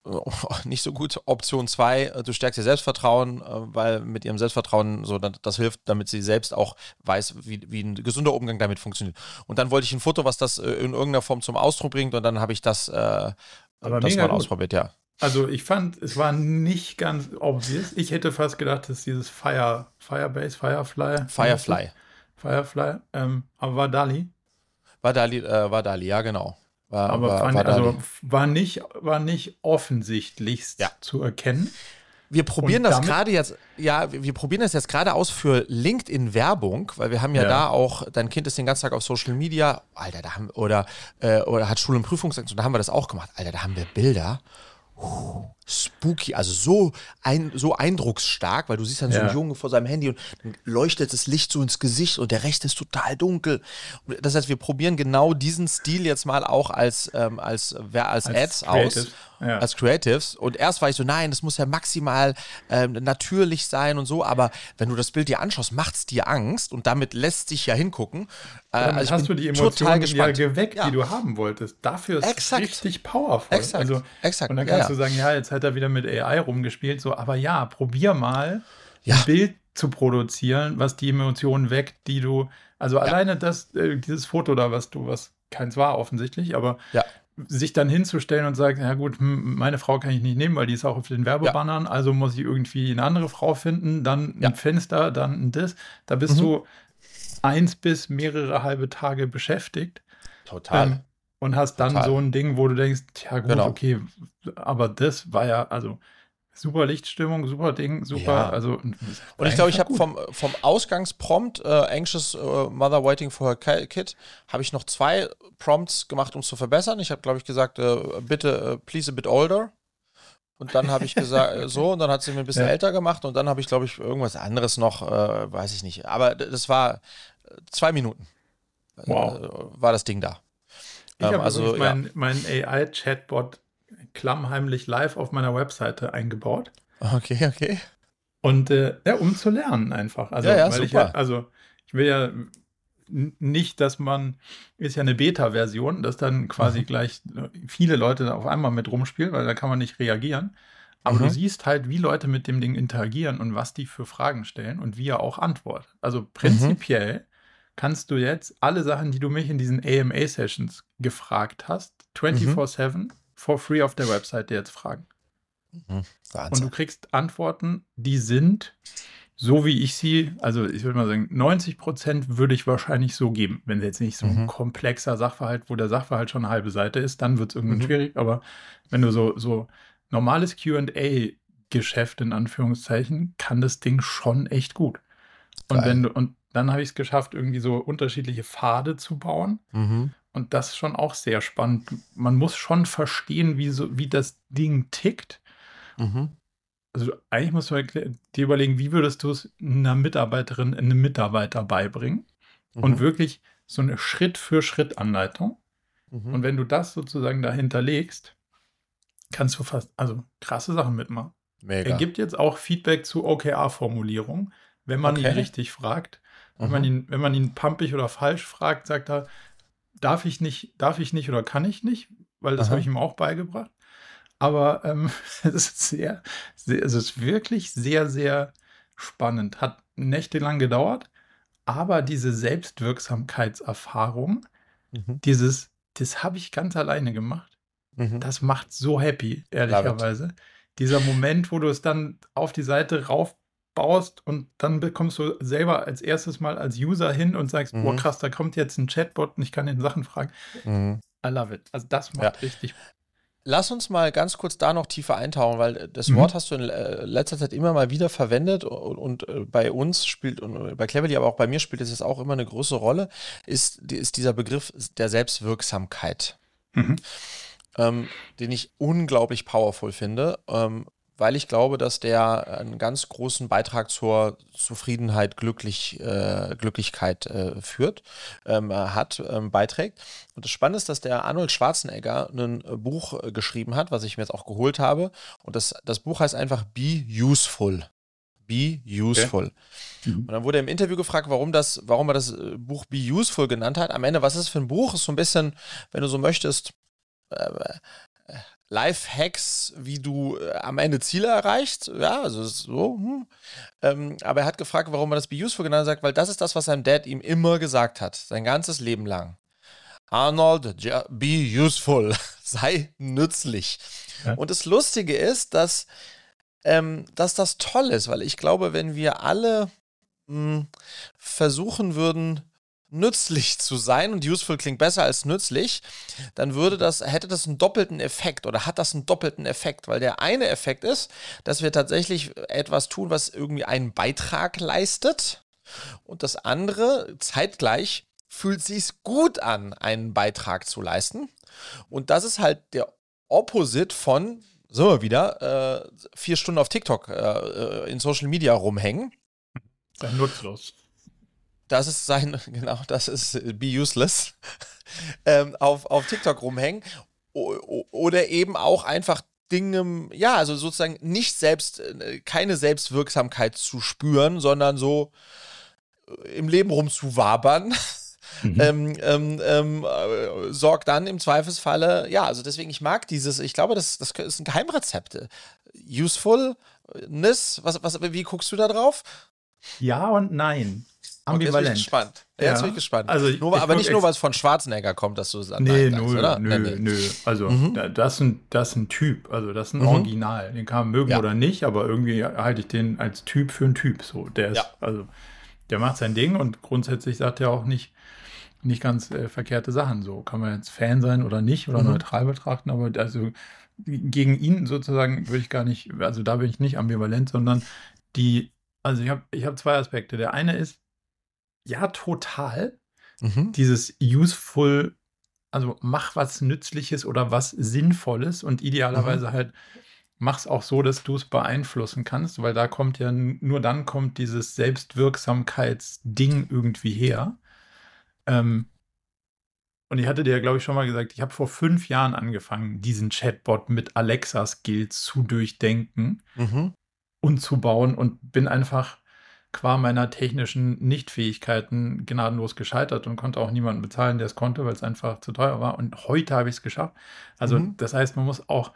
*laughs* nicht so gut. Option 2, äh, du stärkst ihr Selbstvertrauen, äh, weil mit ihrem Selbstvertrauen so das hilft, damit sie selbst auch weiß, wie, wie ein gesunder Umgang damit funktioniert. Und dann wollte ich ein Foto, was das äh, in irgendeiner Form zum Ausdruck bringt und dann habe ich das, äh, das mal ausprobiert, ja. Also ich fand, es war nicht ganz obvious. Ich hätte fast gedacht, dass dieses Fire, Firebase, Firefly. Firefly. Firefly, ähm, aber war Dali. War Dali, äh, war Dali, ja genau. War, aber war, war, also war, nicht, war nicht offensichtlichst ja. zu erkennen. wir probieren das gerade jetzt, ja, wir, probieren das jetzt gerade aus für LinkedIn-Werbung, weil wir haben ja, ja, da auch, dein Kind ist den ganzen Tag auf Social Media, Alter, da haben, oder, äh, oder hat Schul- und Prüfungsangst, da haben wir das auch gemacht. Alter, da haben wir Bilder. Uh, spooky, also so, ein, so eindrucksstark, weil du siehst dann ja. so einen Jungen vor seinem Handy und dann leuchtet das Licht so ins Gesicht und der rechte ist total dunkel. Das heißt, wir probieren genau diesen Stil jetzt mal auch als, ähm, als, als, als Ads Creative. aus. Ja. Als Creatives. Und erst war ich so, nein, das muss ja maximal ähm, natürlich sein und so, aber wenn du das Bild dir anschaust, macht es dir Angst und damit lässt sich ja hingucken. Äh, also hast du die Emotionen ja geweckt, ja. die du haben wolltest. Dafür ist es richtig powerful. Exakt. Also, Exakt. Und dann kannst du sagen, ja, jetzt hat er wieder mit AI rumgespielt, so, aber ja, probier mal ein Bild zu produzieren, was die Emotionen weckt, die du, also alleine das, äh, dieses Foto da, was du, was keins war offensichtlich, aber ja sich dann hinzustellen und sagen, ja gut, hm, meine Frau kann ich nicht nehmen, weil die ist auch auf den Werbebannern, ja. also muss ich irgendwie eine andere Frau finden, dann ja. ein Fenster, dann ein das. Da bist mhm. du eins bis mehrere halbe Tage beschäftigt. Total. Ähm, und hast dann Total. so ein Ding, wo du denkst, ja gut, genau. okay, aber das war ja, also super Lichtstimmung, super Ding, super. Ja. Also, und ich glaube, ich habe vom, vom Ausgangsprompt, äh, Anxious uh, Mother Waiting for Her Kid, habe ich noch zwei Prompts gemacht, um es zu verbessern. Ich habe, glaube ich, gesagt, äh, bitte, uh, please a bit older. Und dann habe ich gesagt, *laughs* so, und dann hat sie mir ein bisschen ja. älter gemacht und dann habe ich, glaube ich, irgendwas anderes noch, äh, weiß ich nicht. Aber das war zwei Minuten. Wow. war das Ding da. Ich ähm, habe also mein, ja. mein AI-Chatbot klammheimlich live auf meiner Webseite eingebaut. Okay, okay. Und äh, ja, um zu lernen einfach. Also, ja, ja, super. Ich also ich will ja nicht, dass man, ist ja eine Beta-Version, dass dann quasi mhm. gleich viele Leute auf einmal mit rumspielen, weil da kann man nicht reagieren. Aber mhm. du siehst halt, wie Leute mit dem Ding interagieren und was die für Fragen stellen und wie er auch antwortet. Also prinzipiell mhm. Kannst du jetzt alle Sachen, die du mich in diesen AMA-Sessions gefragt hast, 24-7 mhm for free auf der Webseite jetzt fragen. Mhm, und du kriegst Antworten, die sind so wie ich sie, also ich würde mal sagen, 90 Prozent würde ich wahrscheinlich so geben. Wenn es jetzt nicht so ein mhm. komplexer Sachverhalt, wo der Sachverhalt schon eine halbe Seite ist, dann wird es irgendwann mhm. schwierig. Aber wenn du so, so normales QA-Geschäft in Anführungszeichen, kann das Ding schon echt gut. Und wenn du, und dann habe ich es geschafft, irgendwie so unterschiedliche Pfade zu bauen. Mhm. Und das ist schon auch sehr spannend. Man muss schon verstehen, wie, so, wie das Ding tickt. Mhm. Also eigentlich musst du dir überlegen, wie würdest du es einer Mitarbeiterin, einem Mitarbeiter beibringen? Mhm. Und wirklich so eine Schritt-für-Schritt-Anleitung. Mhm. Und wenn du das sozusagen dahinter legst, kannst du fast, also krasse Sachen mitmachen. Mega. Er gibt jetzt auch Feedback zu OKR-Formulierung, wenn man okay. ihn richtig fragt. Wenn, man mhm. ihn, wenn man ihn pumpig oder falsch fragt, sagt er, darf ich nicht, darf ich nicht oder kann ich nicht, weil das habe ich ihm auch beigebracht. Aber ähm, *laughs* es ist sehr, sehr, es ist wirklich sehr, sehr spannend. Hat nächtelang gedauert, aber diese Selbstwirksamkeitserfahrung, mhm. dieses, das habe ich ganz alleine gemacht. Mhm. Das macht so happy, ehrlicherweise. Dieser Moment, wo du es dann auf die Seite rauf baust und dann bekommst du selber als erstes mal als User hin und sagst, mhm. boah krass, da kommt jetzt ein Chatbot und ich kann den Sachen fragen. Mhm. I love it. Also das macht ja. richtig. Lass uns mal ganz kurz da noch tiefer eintauchen, weil das mhm. Wort hast du in äh, letzter Zeit immer mal wieder verwendet und, und äh, bei uns spielt, und bei Cleverly, aber auch bei mir spielt es jetzt auch immer eine große Rolle, ist, ist dieser Begriff der Selbstwirksamkeit. Mhm. Ähm, den ich unglaublich powerful finde. Ähm, weil ich glaube, dass der einen ganz großen Beitrag zur Zufriedenheit, Glücklich, äh, Glücklichkeit äh, führt, ähm, hat, ähm, beiträgt. Und das Spannende ist, dass der Arnold Schwarzenegger ein äh, Buch äh, geschrieben hat, was ich mir jetzt auch geholt habe. Und das, das Buch heißt einfach Be Useful. Be Useful. Okay. Mhm. Und dann wurde er im Interview gefragt, warum, das, warum er das äh, Buch Be Useful genannt hat. Am Ende, was ist das für ein Buch? Ist so ein bisschen, wenn du so möchtest, Life-Hacks, wie du äh, am Ende Ziele erreichst. Ja, also so. Hm. Ähm, aber er hat gefragt, warum er das Be Useful genannt sagt, weil das ist das, was sein Dad ihm immer gesagt hat, sein ganzes Leben lang. Arnold, be useful, *laughs* sei nützlich. Ja. Und das Lustige ist, dass, ähm, dass das toll ist, weil ich glaube, wenn wir alle mh, hm, versuchen würden, nützlich zu sein und useful klingt besser als nützlich, dann würde das, hätte das einen doppelten Effekt oder hat das einen doppelten Effekt, weil der eine Effekt ist, dass wir tatsächlich etwas tun, was irgendwie einen Beitrag leistet und das andere zeitgleich fühlt sich gut an, einen Beitrag zu leisten und das ist halt der Opposite von, so wieder, äh, vier Stunden auf TikTok äh, äh in Social Media rumhängen. Sehr nutzlos das ist sein, *laughs* genau, das ist äh, Be Useless, *laughs* ähm, auf, auf TikTok rumhängen. O oder eben auch einfach Dinge, ja, also sozusagen nicht selbst, äh, keine Selbstwirksamkeit zu spüren, sondern so äh, im Leben rumzuwabern. *laughs* Mhm. ähm, ähm, ähm, äh, sorgt dann im Zweifelsfalle, ja, also deswegen, ich mag dieses, ich glaube, das, das ist ein Geheimrezept. Usefulness, was, was, wie guckst du da drauf? Ja und nein. Ambivalent. Okay, jetzt bin ich gespannt. Ja. Jetzt bin ich gespannt. Also, nur, ich aber nicht nur, weil es von Schwarzenegger kommt, dass du es an Nee, nö, oder? nö, nee, nee. nö. Also, mhm. das, ist ein, das ist ein Typ. Also, das ist ein mhm. Original. Den kann man mögen ja. oder nicht, aber irgendwie halte ich den als Typ für einen Typ. So, der ist, ja. also, der macht sein Ding und grundsätzlich sagt er auch nicht, nicht ganz äh, verkehrte Sachen. So kann man jetzt Fan sein oder nicht oder mhm. neutral betrachten, aber also gegen ihn sozusagen würde ich gar nicht, also da bin ich nicht ambivalent, sondern die, also ich habe ich hab zwei Aspekte. Der eine ist, ja, total. Mhm. Dieses useful, also mach was Nützliches oder was Sinnvolles und idealerweise mhm. halt mach's auch so, dass du es beeinflussen kannst, weil da kommt ja nur dann kommt dieses Selbstwirksamkeitsding irgendwie her. Ähm, und ich hatte dir ja, glaube ich, schon mal gesagt, ich habe vor fünf Jahren angefangen, diesen Chatbot mit Alexa-Skills zu durchdenken mhm. und zu bauen und bin einfach qua meiner technischen Nichtfähigkeiten gnadenlos gescheitert und konnte auch niemanden bezahlen, der es konnte, weil es einfach zu teuer war. Und heute habe ich es geschafft. Also mhm. das heißt, man muss auch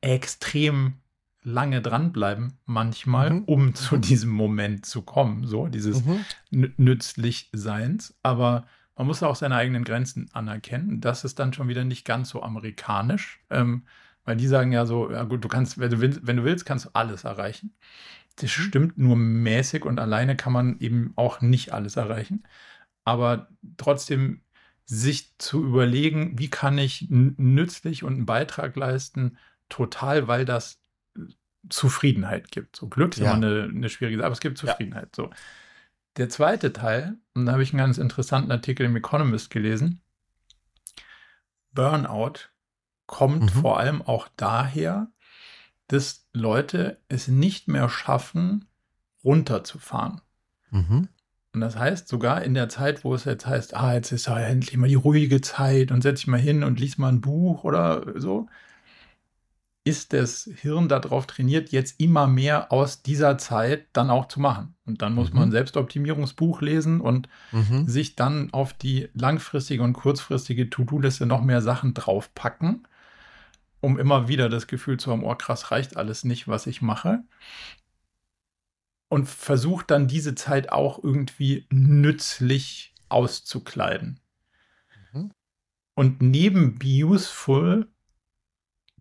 extrem lange dranbleiben, manchmal, mhm. um zu mhm. diesem Moment zu kommen. So, dieses mhm. Nützlichseins. Aber man muss auch seine eigenen Grenzen anerkennen. Das ist dann schon wieder nicht ganz so amerikanisch. Ähm, weil die sagen ja so, ja gut, du kannst, wenn du willst, wenn du willst kannst du alles erreichen. Das mhm. stimmt nur mäßig und alleine kann man eben auch nicht alles erreichen. Aber trotzdem sich zu überlegen, wie kann ich nützlich und einen Beitrag leisten, total, weil das Zufriedenheit gibt. So Glück ist ja. immer eine, eine schwierige Sache, aber es gibt Zufriedenheit. Ja. So. Der zweite Teil, und da habe ich einen ganz interessanten Artikel im Economist gelesen. Burnout kommt mhm. vor allem auch daher, dass Leute es nicht mehr schaffen, runterzufahren. Mhm. Und das heißt, sogar in der Zeit, wo es jetzt heißt, ah, jetzt ist ja endlich mal die ruhige Zeit und setz dich mal hin und lies mal ein Buch oder so, ist das Hirn darauf trainiert, jetzt immer mehr aus dieser Zeit dann auch zu machen. Und dann muss mhm. man ein Selbstoptimierungsbuch lesen und mhm. sich dann auf die langfristige und kurzfristige To-Do-Liste noch mehr Sachen draufpacken um immer wieder das Gefühl zu haben, oh krass, reicht alles nicht, was ich mache. Und versucht dann diese Zeit auch irgendwie nützlich auszukleiden. Mhm. Und neben Be Useful,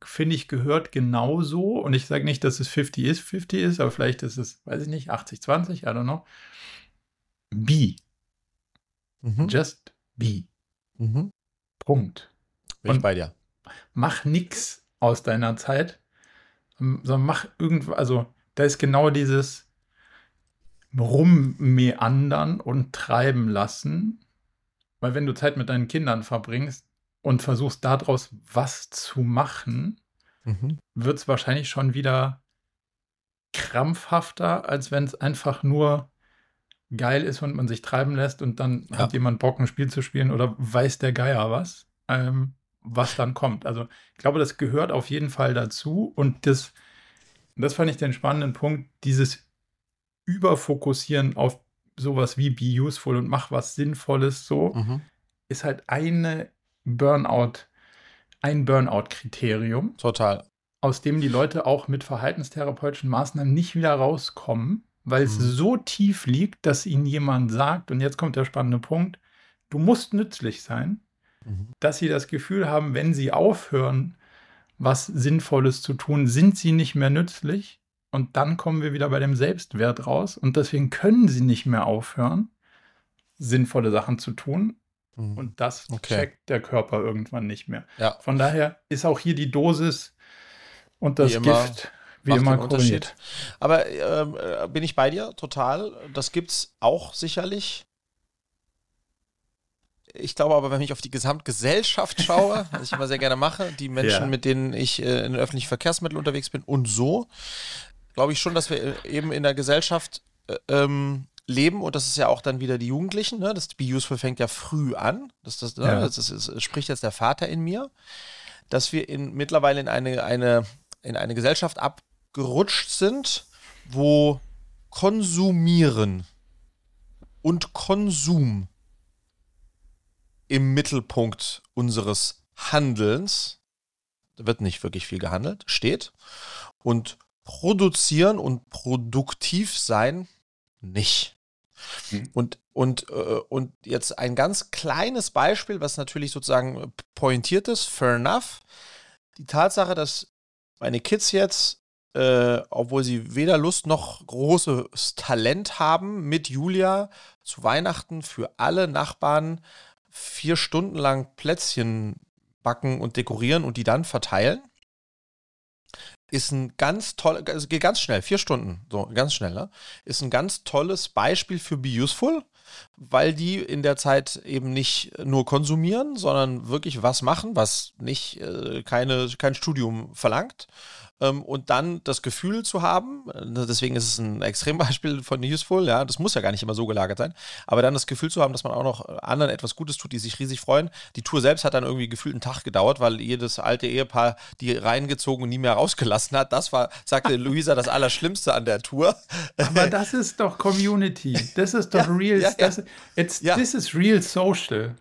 finde ich, gehört genauso, und ich sage nicht, dass es 50 ist, 50 ist, aber vielleicht ist es, weiß ich nicht, 80, 20, I don't know. Be. Mhm. Just be. Mhm. Punkt. Bin ich bei dir mach nichts aus deiner Zeit, sondern mach irgendwo, also da ist genau dieses Rummeandern und treiben lassen, weil wenn du Zeit mit deinen Kindern verbringst und versuchst daraus was zu machen, mhm. wird es wahrscheinlich schon wieder krampfhafter, als wenn es einfach nur geil ist und man sich treiben lässt und dann ja. hat jemand Bock, ein Spiel zu spielen oder weiß der Geier was. Ähm, was dann kommt. Also ich glaube, das gehört auf jeden Fall dazu. Und das, das fand ich den spannenden Punkt, dieses Überfokussieren auf sowas wie Be Useful und mach was Sinnvolles so, mhm. ist halt eine Burnout, ein Burnout-Kriterium. Total. Aus dem die Leute auch mit verhaltenstherapeutischen Maßnahmen nicht wieder rauskommen, weil es mhm. so tief liegt, dass ihnen jemand sagt, und jetzt kommt der spannende Punkt, du musst nützlich sein, dass sie das Gefühl haben, wenn sie aufhören, was Sinnvolles zu tun, sind sie nicht mehr nützlich. Und dann kommen wir wieder bei dem Selbstwert raus. Und deswegen können sie nicht mehr aufhören, sinnvolle Sachen zu tun. Mhm. Und das Okay. checkt der Körper irgendwann nicht mehr. Ja. Von daher ist auch hier die Dosis und das Wie Gift wie immer Unterschied. korreliert. Aber ähm, äh, bin ich bei dir, total. Das gibt's auch sicherlich. Ich glaube aber, wenn ich auf die Gesamtgesellschaft schaue, *laughs* was ich immer sehr gerne mache, die Menschen, Ja. mit denen ich äh, in den öffentlichen Verkehrsmitteln unterwegs bin und so, glaube ich schon, dass wir äh, eben in der Gesellschaft äh, ähm, leben und das ist ja auch dann wieder die Jugendlichen, ne? das Be Useful fängt ja früh an, das, das, ne? Ja. das, ist, das spricht jetzt der Vater in mir, dass wir in, mittlerweile in eine, eine, in eine Gesellschaft abgerutscht sind, wo Konsumieren und Konsum im Mittelpunkt unseres Handelns, da wird nicht wirklich viel gehandelt, steht. Und produzieren und produktiv sein nicht. Mhm. Und, und, äh, und jetzt ein ganz kleines Beispiel, was natürlich sozusagen pointiert ist, fair enough. Die Tatsache, dass meine Kids jetzt, äh, obwohl sie weder Lust noch großes Talent haben, mit Julia zu Weihnachten für alle Nachbarn vier Stunden lang Plätzchen backen und dekorieren und die dann verteilen, ist ein ganz toll, also geht ganz schnell, vier Stunden, so ganz schnell, ne? ist ein ganz tolles Beispiel für Be Useful, weil die in der Zeit eben nicht nur konsumieren, sondern wirklich was machen, was nicht äh, keine, kein Studium verlangt. Ähm, und dann das Gefühl zu haben, äh, deswegen ist es ein Extrembeispiel von Useful, ja, das muss ja gar nicht immer so gelagert sein, aber dann das Gefühl zu haben, dass man auch noch anderen etwas Gutes tut, die sich riesig freuen. Die Tour selbst hat dann irgendwie gefühlt einen Tag gedauert, weil jedes alte Ehepaar die reingezogen und nie mehr rausgelassen hat. Das war, sagte *laughs* Luisa, das Allerschlimmste an der Tour. Aber das ist doch Community. Das ist doch *laughs* Ja, real. ja, ja. Das, it's, Ja. This is real social.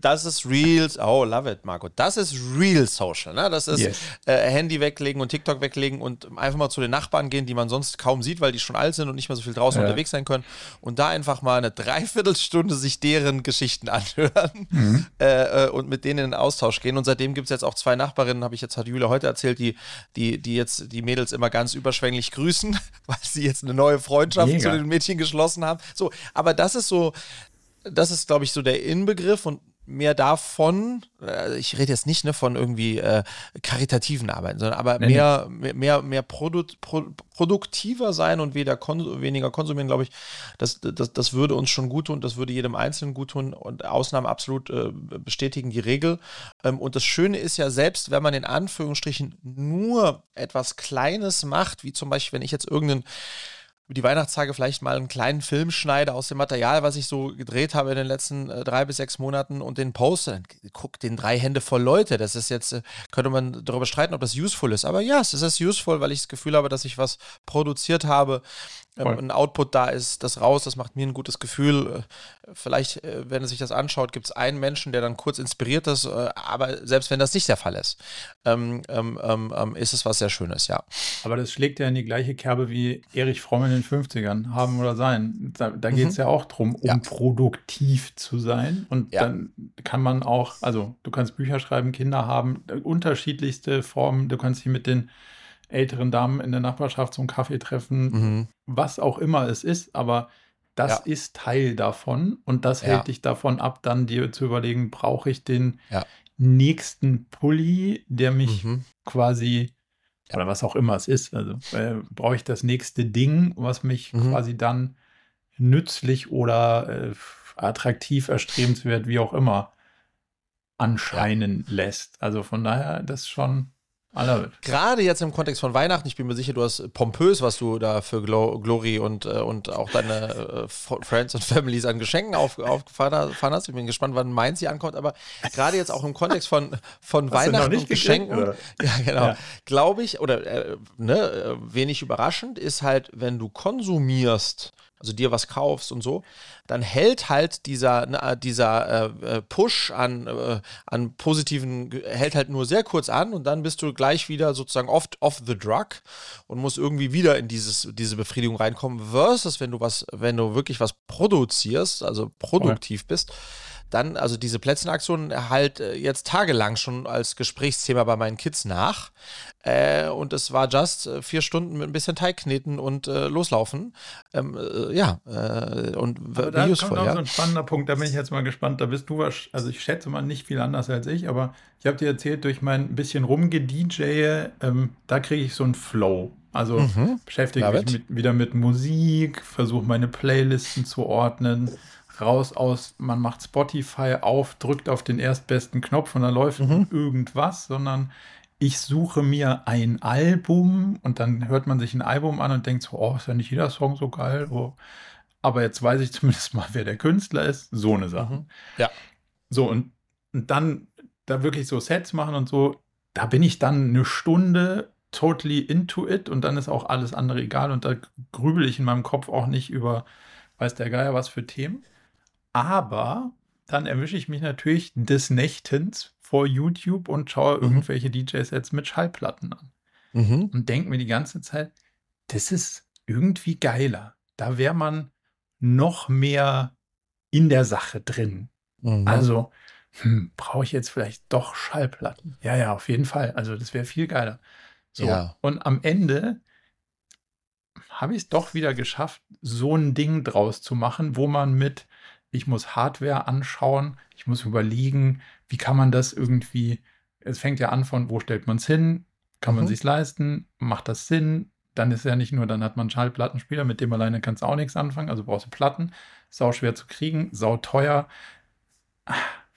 Das ist real, oh, love it, Marco. Das ist real social, ne? Das ist Yes. äh, Handy weglegen und TikTok weglegen und einfach mal zu den Nachbarn gehen, die man sonst kaum sieht, weil die schon alt sind und nicht mehr so viel draußen Ja. unterwegs sein können. Und da einfach mal eine Dreiviertelstunde sich deren Geschichten anhören *laughs* Mhm. äh, äh, und mit denen in den Austausch gehen. Und seitdem gibt es jetzt auch zwei Nachbarinnen, habe ich jetzt, hat Julia heute erzählt, die, die, die jetzt die Mädels immer ganz überschwänglich grüßen, *laughs* weil sie jetzt eine neue Freundschaft Mega. zu den Mädchen geschlossen haben. So, aber das ist so, das ist, glaube ich, so der Inbegriff und mehr davon, äh, ich rede jetzt nicht ne, von irgendwie äh, karitativen Arbeiten, sondern aber Nee, nee. mehr, mehr, mehr, mehr produ pro produktiver sein und weder kon weniger konsumieren, glaube ich, das, das, das würde uns schon gut tun, das würde jedem Einzelnen gut tun und Ausnahmen absolut äh, bestätigen die Regel. Ähm, und das Schöne ist ja, selbst wenn man in Anführungsstrichen nur etwas Kleines macht, wie zum Beispiel, wenn ich jetzt irgendeinen über die Weihnachtstage vielleicht mal einen kleinen Film schneide aus dem Material, was ich so gedreht habe in den letzten äh, drei bis sechs Monaten und den poste, dann guckt den drei Hände voll Leute. Das ist jetzt, äh, könnte man darüber streiten, ob das useful ist. Aber ja, es ist useful, weil ich das Gefühl habe, dass ich was produziert habe, Voll. ein Output da ist, das raus, das macht mir ein gutes Gefühl. Äh, Vielleicht, äh, wenn er sich das anschaut, gibt es einen Menschen, der dann kurz inspiriert ist, äh, aber selbst wenn das nicht der Fall ist, ähm, ähm, ähm, ähm, ist es was sehr Schönes, ja. Aber das schlägt ja in die gleiche Kerbe wie Erich Fromm in den 50ern, haben oder sein. Da, da geht es ja auch drum, um Ja. produktiv zu sein. Und Ja. dann kann man auch, also du kannst Bücher schreiben, Kinder haben, unterschiedlichste Formen. Du kannst dich mit den älteren Damen in der Nachbarschaft zum Kaffee treffen, Mhm. was auch immer es ist, aber das Ja. ist Teil davon und das Ja. hält dich davon ab, dann dir zu überlegen, brauche ich den Ja. nächsten Pulli, der mich Mhm. quasi oder was auch immer es ist. Also äh, brauche ich das nächste Ding, was mich Mhm. quasi dann nützlich oder äh, attraktiv, erstrebenswert, wie auch immer, anscheinen lässt. Also von daher, das ist schon. Gerade jetzt im Kontext von Weihnachten, ich bin mir sicher, du hast pompös, was du da für Glo Glory und, äh, und auch deine äh, Friends und Families an Geschenken auf, aufgefahren ha- gefahren hast. Ich bin gespannt, wann meins hier ankommt, aber gerade jetzt auch im Kontext von, von Hast Weihnachten nicht und Geschenken, oder? *laughs* ja genau, Ja. glaube ich, oder äh, ne, äh, wenig überraschend ist halt, wenn du konsumierst, also dir was kaufst und so, dann hält halt dieser, dieser äh, äh, Push an, äh, an positiven, hält halt nur sehr kurz an und dann bist du gleich wieder sozusagen oft off the drug und musst irgendwie wieder in dieses, diese Befriedigung reinkommen, versus wenn du was, wenn du wirklich was produzierst, also produktiv bist, dann, also diese Plätzchenaktion halt äh, jetzt tagelang schon als Gesprächsthema bei meinen Kids nach. Äh, und es war just äh, vier Stunden mit ein bisschen Teig kneten und äh, loslaufen. Ähm, äh, ja, äh, und aber da kommt auch ja. so ein spannender Punkt, da bin ich jetzt mal gespannt. Da bist du, also ich schätze mal nicht viel anders als ich, aber ich habe dir erzählt, durch mein bisschen rumgedj, ähm, da kriege ich so einen Flow. Also mhm. beschäftige mich mit, wieder mit Musik, versuche meine Playlisten zu ordnen, raus aus, man macht Spotify auf, drückt auf den erstbesten Knopf und dann läuft mhm. irgendwas, sondern ich suche mir ein Album und dann hört man sich ein Album an und denkt so, oh, ist ja nicht jeder Song so geil. Oh. Aber jetzt weiß ich *laughs* zumindest mal, wer der Künstler ist. So eine Sache. Mhm. Ja. So, und, und dann da wirklich so Sets machen und so, da bin ich dann eine Stunde totally into it und dann ist auch alles andere egal und da grübel ich in meinem Kopf auch nicht über, weiß der Geier was für Themen. Aber dann erwische ich mich natürlich des Nächtens vor YouTube und schaue mhm. irgendwelche DJ-Sets mit Schallplatten an. Mhm. Und denke mir die ganze Zeit, das ist irgendwie geiler. Da wäre man noch mehr in der Sache drin. Mhm. Also, hm, brauche ich jetzt vielleicht doch Schallplatten? Ja, ja, auf jeden Fall. Also, das wäre viel geiler. So. Ja. Und am Ende habe ich es doch wieder geschafft, so ein Ding draus zu machen, wo man mit, ich muss Hardware anschauen, ich muss überlegen, wie kann man das irgendwie, es fängt ja an von, wo stellt man es hin, kann mhm. man sich leisten, macht das Sinn, dann ist ja nicht nur, dann hat man einen Schallplattenspieler, mit dem alleine kannst du auch nichts anfangen, also brauchst du Platten, sau schwer zu kriegen, sau teuer.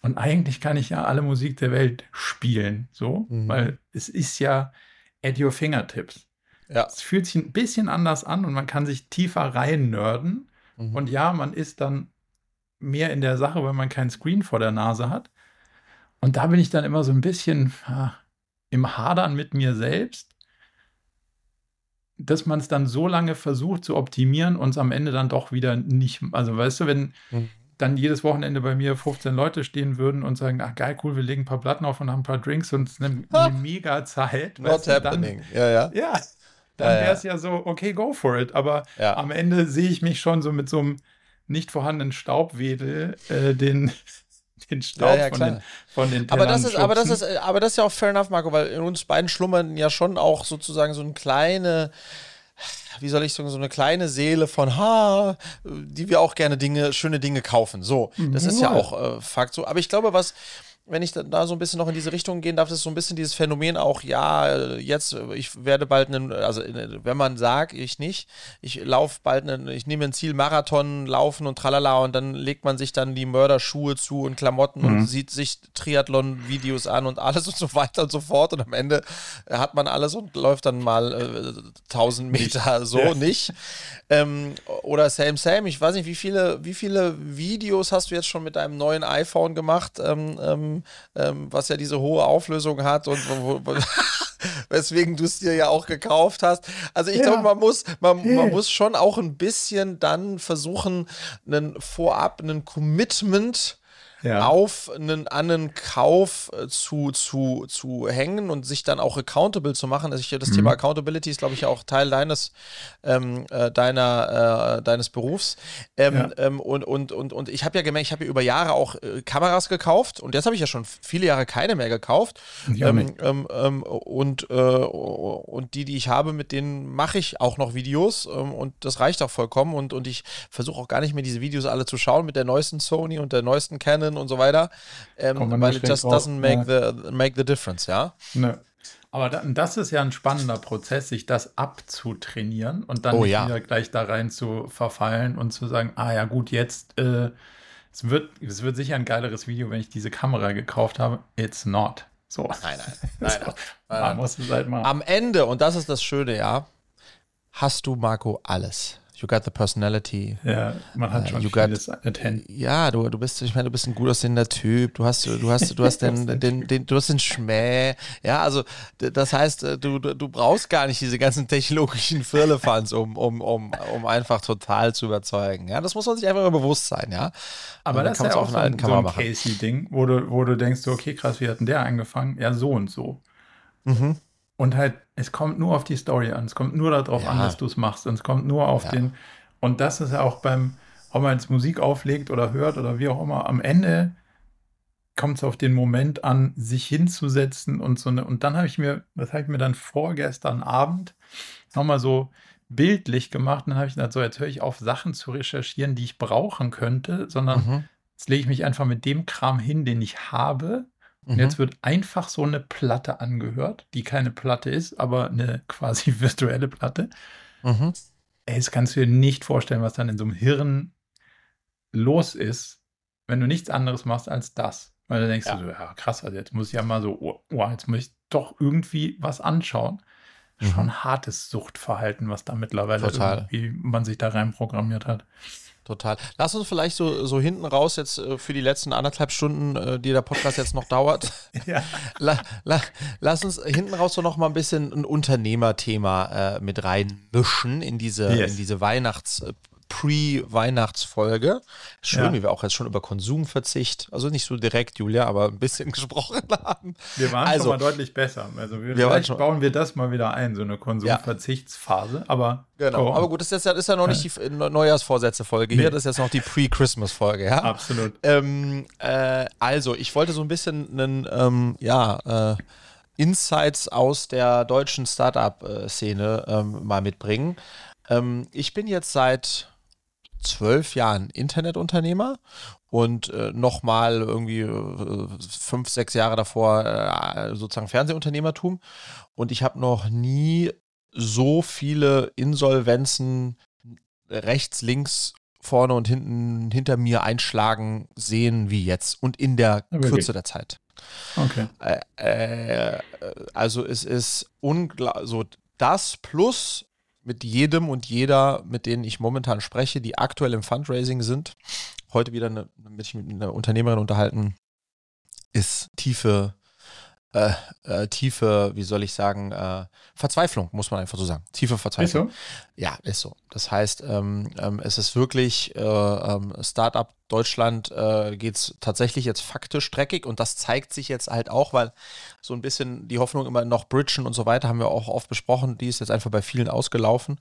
Und eigentlich kann ich ja alle Musik der Welt spielen, so, mhm. weil es ist ja, at your fingertips. Ja. Es fühlt sich ein bisschen anders an und man kann sich tiefer rein nerden. Mhm. Und ja, man ist dann mehr in der Sache, weil man keinen Screen vor der Nase hat. Und da bin ich dann immer so ein bisschen ha, im Hadern mit mir selbst, dass man es dann so lange versucht zu optimieren und es am Ende dann doch wieder nicht. Also, weißt du, wenn, mhm dann jedes Wochenende bei mir 15 Leute stehen würden und sagen, ach geil, cool, wir legen ein paar Platten auf und haben ein paar Drinks und es nimmt eine *laughs* mega Zeit. Not happening. Dann, ja, ja. Ja, dann ja, wäre es ja. ja so, okay, go for it. Aber ja. am Ende sehe ich mich schon so mit so einem nicht vorhandenen Staubwedel äh, den, *laughs* den Staub ja, ja, von, den, von den aber das ist, aber das ist, aber das ist ja auch fair enough, Marco, weil in uns beiden schlummern ja schon auch sozusagen so eine kleine wie soll ich sagen, so eine kleine Seele von, ha, die wir auch gerne Dinge, schöne Dinge kaufen. So, das ist ja auch äh, Fakt so. Aber ich glaube, was, wenn ich da so ein bisschen noch in diese Richtung gehen darf, das ist so ein bisschen dieses Phänomen auch, ja, jetzt, ich werde bald einen, also wenn man sagt, ich nicht, ich laufe bald einen, ich nehme ein Ziel, Marathon laufen und tralala und dann legt man sich dann die Mörderschuhe zu und Klamotten mhm. und sieht sich Triathlon-Videos an und alles *laughs* und so weiter und so fort und am Ende hat man alles und läuft dann mal äh, 1000 Meter so ja. nicht. Ähm, oder Same Same, ich weiß nicht, wie viele, wie viele Videos hast du jetzt schon mit deinem neuen iPhone gemacht? Ähm, ähm, ähm, was ja diese hohe Auflösung hat und *laughs* weswegen du es dir ja auch gekauft hast. Also ich ja. glaube, man muss, man, man muss schon auch ein bisschen dann versuchen, einen vorab, einen Commitment ja. auf einen, an einen Kauf äh, zu, zu, zu hängen und sich dann auch accountable zu machen. Also ich, das mhm. Thema Accountability ist, glaube ich, auch Teil deines, ähm, äh, deiner, äh, deines Berufs. Ähm, ja. ähm, und, und, und, und ich habe ja gemerkt, ich habe ja über Jahre auch äh, Kameras gekauft und jetzt habe ich ja schon viele Jahre keine mehr gekauft. Ähm, ähm, ähm, und, äh, und die, die ich habe, mit denen mache ich auch noch Videos und das reicht auch vollkommen. Und, und ich versuche auch gar nicht mehr diese Videos alle zu schauen mit der neuesten Sony und der neuesten Canon Rennen und so weiter, ähm, weil it just doesn't make, ja. the, make the difference, ja. Ne. Aber da, das ist ja ein spannender Prozess, sich das abzutrainieren und dann oh, ja. wieder gleich da rein zu verfallen und zu sagen, ah ja gut, jetzt äh, es wird, es wird sicher ein geileres Video, wenn ich diese Kamera gekauft habe. It's not. So. Nein, nein, nein. *laughs* so, nein. muss es halt mal. Am Ende, und das ist das Schöne, ja, hast du, Marco, alles you got the personality. Ja, man hat uh, schon vieles attend. Ja, du, du bist, ich meine, du bist ein gut aussehender Typ. Du hast, du hast, du hast den, *laughs* den, den, du hast den Schmäh. Ja, also das heißt, äh, du, du brauchst gar nicht diese ganzen technologischen Firlefanz, um, um, um, um einfach total zu überzeugen. Ja, das muss man sich einfach immer bewusst sein, ja. Aber das ist ja auch so ein, so ein Casey-Ding, wo du, wo du denkst, okay, krass, wie hat denn der angefangen? Ja, so und so. Mhm. Und halt, es kommt nur auf die Story an. Es kommt nur darauf ja. an, dass du es machst. Und es kommt nur auf ja. den. Und das ist ja auch beim, ob man jetzt Musik auflegt oder hört oder wie auch immer, am Ende kommt es auf den Moment an, sich hinzusetzen und so eine. Und dann habe ich mir, das habe ich mir dann vorgestern Abend nochmal so bildlich gemacht. Und dann habe ich gesagt, so, jetzt höre ich auf, Sachen zu recherchieren, die ich brauchen könnte, sondern mhm. jetzt lege ich mich einfach mit dem Kram hin, den ich habe. Und mhm. jetzt wird einfach so eine Platte angehört, die keine Platte ist, aber eine *laughs* quasi virtuelle Platte. Mhm. Ey, das kannst du dir nicht vorstellen, was dann in so einem Hirn los ist, wenn du nichts anderes machst als das. Weil dann denkst ja. du so, ja krass, also jetzt muss ich ja mal so, oh, oh jetzt muss ich doch irgendwie was anschauen. Mhm. Schon hartes Suchtverhalten, was da mittlerweile Total. irgendwie man sich da reinprogrammiert hat. Total. Lass uns vielleicht so, so hinten raus jetzt äh, für die letzten anderthalb Stunden, äh, die der Podcast jetzt noch dauert. *laughs* ja. la, la, lass uns hinten raus so noch mal ein bisschen ein Unternehmerthema äh, mit reinmischen in diese, yes. in diese Weihnachts- Pre-Weihnachtsfolge. Schön, ja. wie wir auch jetzt schon über Konsumverzicht, also nicht so direkt, Julia, aber ein bisschen *laughs* gesprochen haben. Wir waren also, schon mal deutlich besser. Also wir, wir vielleicht bauen wir das mal wieder ein, so eine Konsumverzichtsphase. Ja. Aber genau. Aber gut, das ist, ja, ist ja noch nicht die Neujahrsvorsätze-Folge nee. hier, das ist jetzt noch die Pre-Christmas-Folge, ja? Absolut. Ähm, äh, also, ich wollte so ein bisschen einen, ähm, ja, äh, Insights aus der deutschen Startup-Szene ähm, mal mitbringen. Ähm, ich bin jetzt seit zwölf Jahren Internetunternehmer und äh, nochmal irgendwie äh, fünf, sechs Jahre davor äh, sozusagen Fernsehunternehmertum. Und ich habe noch nie so viele Insolvenzen rechts, links, vorne und hinten hinter mir einschlagen sehen wie jetzt und in der okay. Kürze der Zeit. Okay. Äh, also es ist unglaublich, so das plus mit jedem und jeder, mit denen ich momentan spreche, die aktuell im Fundraising sind. Heute wieder eine, mit, mit einer Unternehmerin unterhalten, ist tiefe äh, äh, tiefe, wie soll ich sagen, äh, Verzweiflung, muss man einfach so sagen. Tiefe Verzweiflung. Ist so? Ja, ist so. Das heißt, ähm, ähm, es ist wirklich äh, ähm, Startup Deutschland äh, geht es tatsächlich jetzt faktisch dreckig und das zeigt sich jetzt halt auch, weil so ein bisschen die Hoffnung immer noch Bridgen und so weiter haben wir auch oft besprochen, die ist jetzt einfach bei vielen ausgelaufen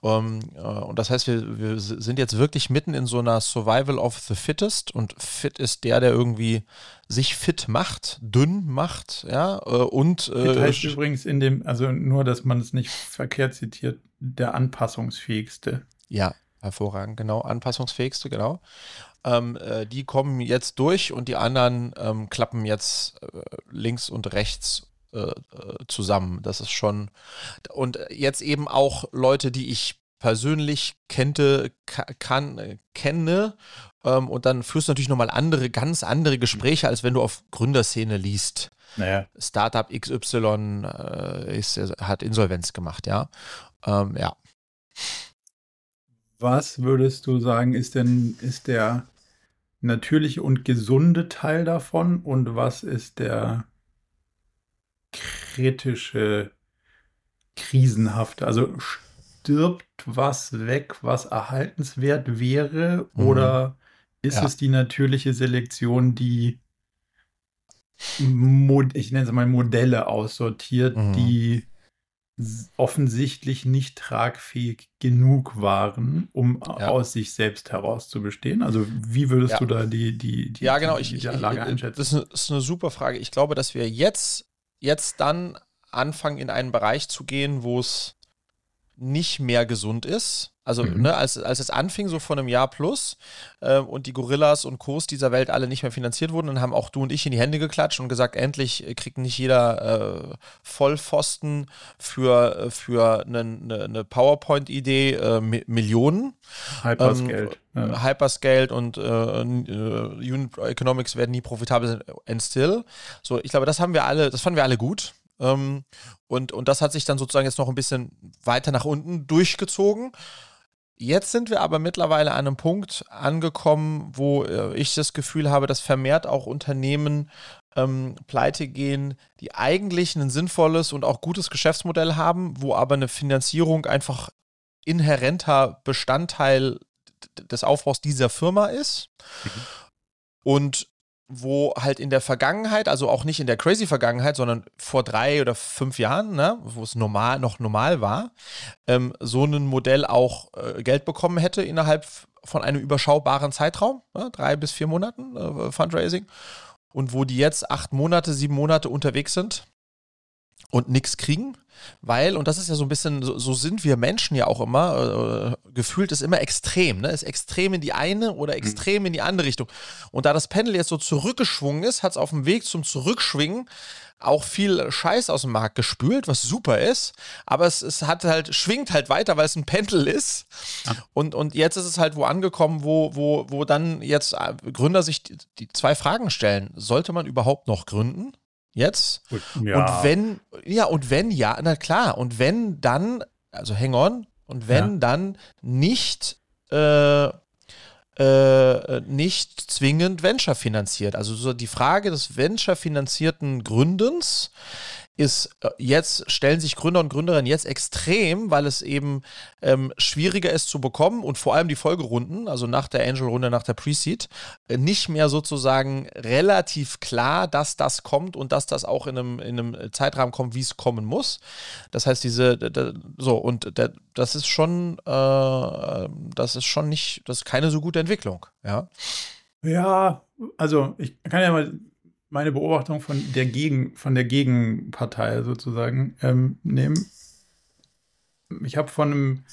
um, ähm, äh, und das heißt, wir, wir sind jetzt wirklich mitten in so einer Survival of the Fittest und fit ist der, der irgendwie sich fit macht, dünn macht, ja, äh, und äh, fit heißt übrigens in dem, also nur, dass man es nicht verkehrt zitiert, der anpassungsfähigste. Ja, hervorragend, genau, anpassungsfähigste, genau. Ähm, äh, die kommen jetzt durch und die anderen ähm, klappen jetzt äh, links und rechts äh, zusammen. Das ist schon. Und jetzt eben auch Leute, die ich persönlich kennte, kann, äh, kenne. Ähm, und dann führst du natürlich nochmal andere, ganz andere Gespräche, als wenn du auf Gründerszene liest. Naja. Startup XY äh, ist, hat Insolvenz gemacht, ja. Ähm, ja. Was würdest du sagen, ist denn, ist der natürliche und gesunde Teil davon und was ist der kritische, krisenhafte. Also stirbt was weg, was erhaltenswert wäre? Mhm. Oder ist ja. es die natürliche Selektion, die ich nenne es mal Modelle aussortiert, mhm. die offensichtlich nicht tragfähig genug waren, um ja. aus sich selbst heraus zu bestehen? Also wie würdest ja. du da die, die, die, ja, genau. die, die ich, Lage einschätzen? Das ist, eine, das ist eine super Frage. Ich glaube, dass wir jetzt jetzt dann anfangen, in einen Bereich zu gehen, wo es nicht mehr gesund ist. Also, mhm. ne, als, als es anfing, so vor einem Jahr plus, äh, und die Gorillas und Kurs dieser Welt alle nicht mehr finanziert wurden, dann haben auch du und ich in die Hände geklatscht und gesagt, endlich kriegt nicht jeder äh, Vollpfosten für, äh, für eine, eine, eine PowerPoint-Idee äh, Millionen. Hyperscaled. Ähm, ja. Hyperscaled und äh, äh, Unit Economics werden nie profitabel sein, and still. So, ich glaube, das haben wir alle, das fanden wir alle gut. Ähm, und, und das hat sich dann sozusagen jetzt noch ein bisschen weiter nach unten durchgezogen. Jetzt sind wir aber mittlerweile an einem Punkt angekommen, wo äh, ich das Gefühl habe, dass vermehrt auch Unternehmen ähm, pleite gehen, die eigentlich ein sinnvolles und auch gutes Geschäftsmodell haben, wo aber eine Finanzierung einfach inhärenter Bestandteil des Aufbaus dieser Firma ist. Mhm. Und wo halt in der Vergangenheit, also auch nicht in der crazy Vergangenheit, sondern vor drei oder fünf Jahren, ne, wo es normal, noch normal war, ähm, so ein Modell auch äh, Geld bekommen hätte innerhalb von einem überschaubaren Zeitraum, ne, drei bis vier Monaten äh, Fundraising. und wo die jetzt acht Monate, sieben Monate unterwegs sind und nichts kriegen, weil, und das ist ja so ein bisschen, so, so sind wir Menschen ja auch immer, äh, gefühlt ist immer extrem, ne? Ist extrem in die eine oder mhm. extrem in die andere Richtung. Und da das Pendel jetzt so zurückgeschwungen ist, hat es auf dem Weg zum Zurückschwingen auch viel Scheiß aus dem Markt gespült, was super ist, aber es, es hat halt, schwingt halt weiter, weil es ein Pendel ist. Ja. Und, und jetzt ist es halt wo angekommen, wo, wo, wo dann jetzt äh, Gründer sich die, die zwei Fragen stellen. Sollte man überhaupt noch gründen? Jetzt? Ja. Und wenn, ja, und wenn ja, na klar, und wenn dann, also hang on, und wenn ja. dann nicht äh, äh, nicht zwingend Venture finanziert. Also so die Frage des Venture finanzierten Gründens ist äh, jetzt, stellen sich Gründer und Gründerinnen jetzt extrem, weil es eben ähm, schwieriger ist zu bekommen und vor allem die Folgerunden, also nach der Angel-Runde, nach der Pre-Seed, äh, nicht mehr sozusagen relativ klar, dass das kommt und dass das auch in einem, in einem Zeitrahmen kommt, wie es kommen muss. Das heißt, diese, so, und das ist schon, äh, das ist schon nicht, das ist keine so gute Entwicklung, ja. Ja, also ich kann ja mal meine Beobachtung von der, Gegen, von der Gegenpartei sozusagen ähm, nehmen. Ich habe von einem,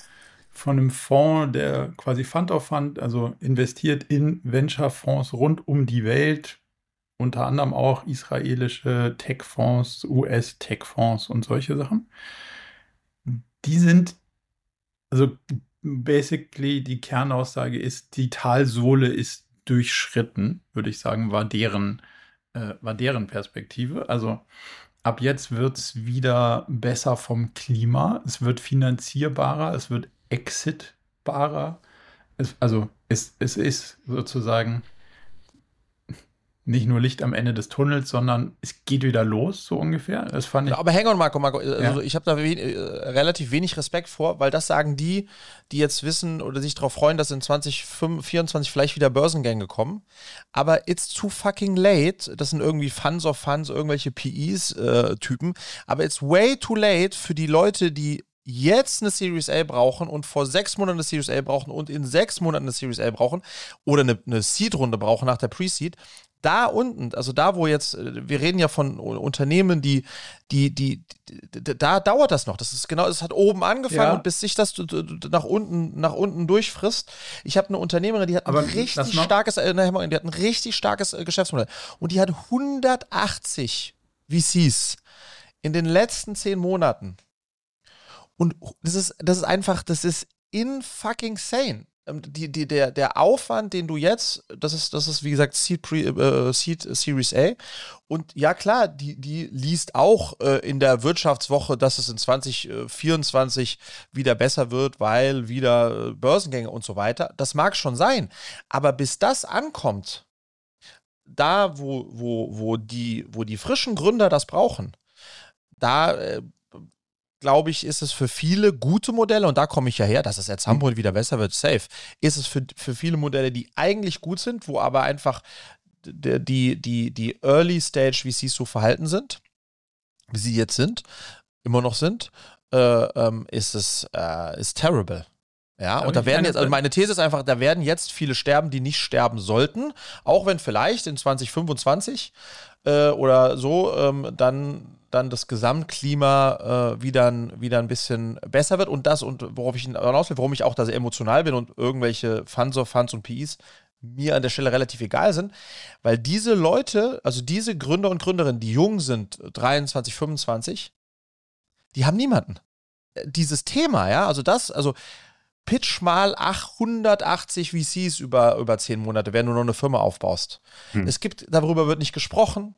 von einem Fonds, der quasi Fund of Fund, also investiert in Venture-Fonds rund um die Welt, unter anderem auch israelische Tech-Fonds, US-Tech-Fonds und solche Sachen. Die sind, also basically die Kernaussage ist, die Talsohle ist durchschritten, würde ich sagen, war deren äh, war deren Perspektive. Also ab jetzt wird es wieder besser vom Klima. Es wird finanzierbarer, es wird exitbarer. Es, also es, es ist sozusagen nicht nur Licht am Ende des Tunnels, sondern es geht wieder los, so ungefähr. Das fand ich. Aber hang on, Marco, Marco. Also ja. ich habe da we äh, relativ wenig Respekt vor, weil das sagen die, die jetzt wissen oder sich darauf freuen, dass in 2024 vielleicht wieder Börsengänge kommen. Aber it's too fucking late. Das sind irgendwie Funds of Funds, irgendwelche PEs-Typen. Äh, Aber it's way too late für die Leute, die jetzt eine Series A brauchen und vor sechs Monaten eine Series A brauchen und in sechs Monaten eine Series A brauchen oder eine, eine Seed-Runde brauchen nach der Pre-Seed, da unten, also da, wo jetzt, äh, wir reden ja von Unternehmen, die, die, die, die da dauert das noch. Das ist genau, es hat oben angefangen ja. und bis sich das nach unten, nach unten durchfrisst. Ich habe eine Unternehmerin, die hat ein richtig starkes, äh, die hat ein richtig starkes äh, Geschäftsmodell und die hat 180 VCs in den letzten zehn Monaten. Und das ist, das ist einfach, das ist in fucking sane. Ähm, die, die, der, der Aufwand, den du jetzt, das ist, das ist wie gesagt Seed, Pre, äh, Seed Series A. Und ja, klar, die, die liest auch äh, in der Wirtschaftswoche, dass es in 2024 wieder besser wird, weil wieder äh, Börsengänge und so weiter. Das mag schon sein. Aber bis das ankommt, da, wo, wo, wo, die, wo die frischen Gründer das brauchen, da äh, glaube ich, ist es für viele gute Modelle, und da komme ich ja her, dass es jetzt Hamburg wieder besser wird, safe, ist es für, für viele Modelle, die eigentlich gut sind, wo aber einfach die, die, die Early Stage VCs so verhalten sind, wie sie jetzt sind, immer noch sind, äh, ähm, ist es äh, ist terrible. Ja, und da werden jetzt, also meine These ist einfach, da werden jetzt viele sterben, die nicht sterben sollten, auch wenn vielleicht in 2025 äh, oder so ähm, dann dann das Gesamtklima äh, wieder, wieder ein bisschen besser wird und das und worauf ich hinaus will, warum ich auch da sehr emotional bin und irgendwelche Fans of Fans und PIs mir an der Stelle relativ egal sind, weil diese Leute, also diese Gründer und Gründerinnen, die jung sind, 23, 25, die haben niemanden. Dieses Thema, ja, also das, also pitch mal 880 VCs über, über 10 Monate, wenn du noch eine Firma aufbaust. Hm. Es gibt, darüber wird nicht gesprochen.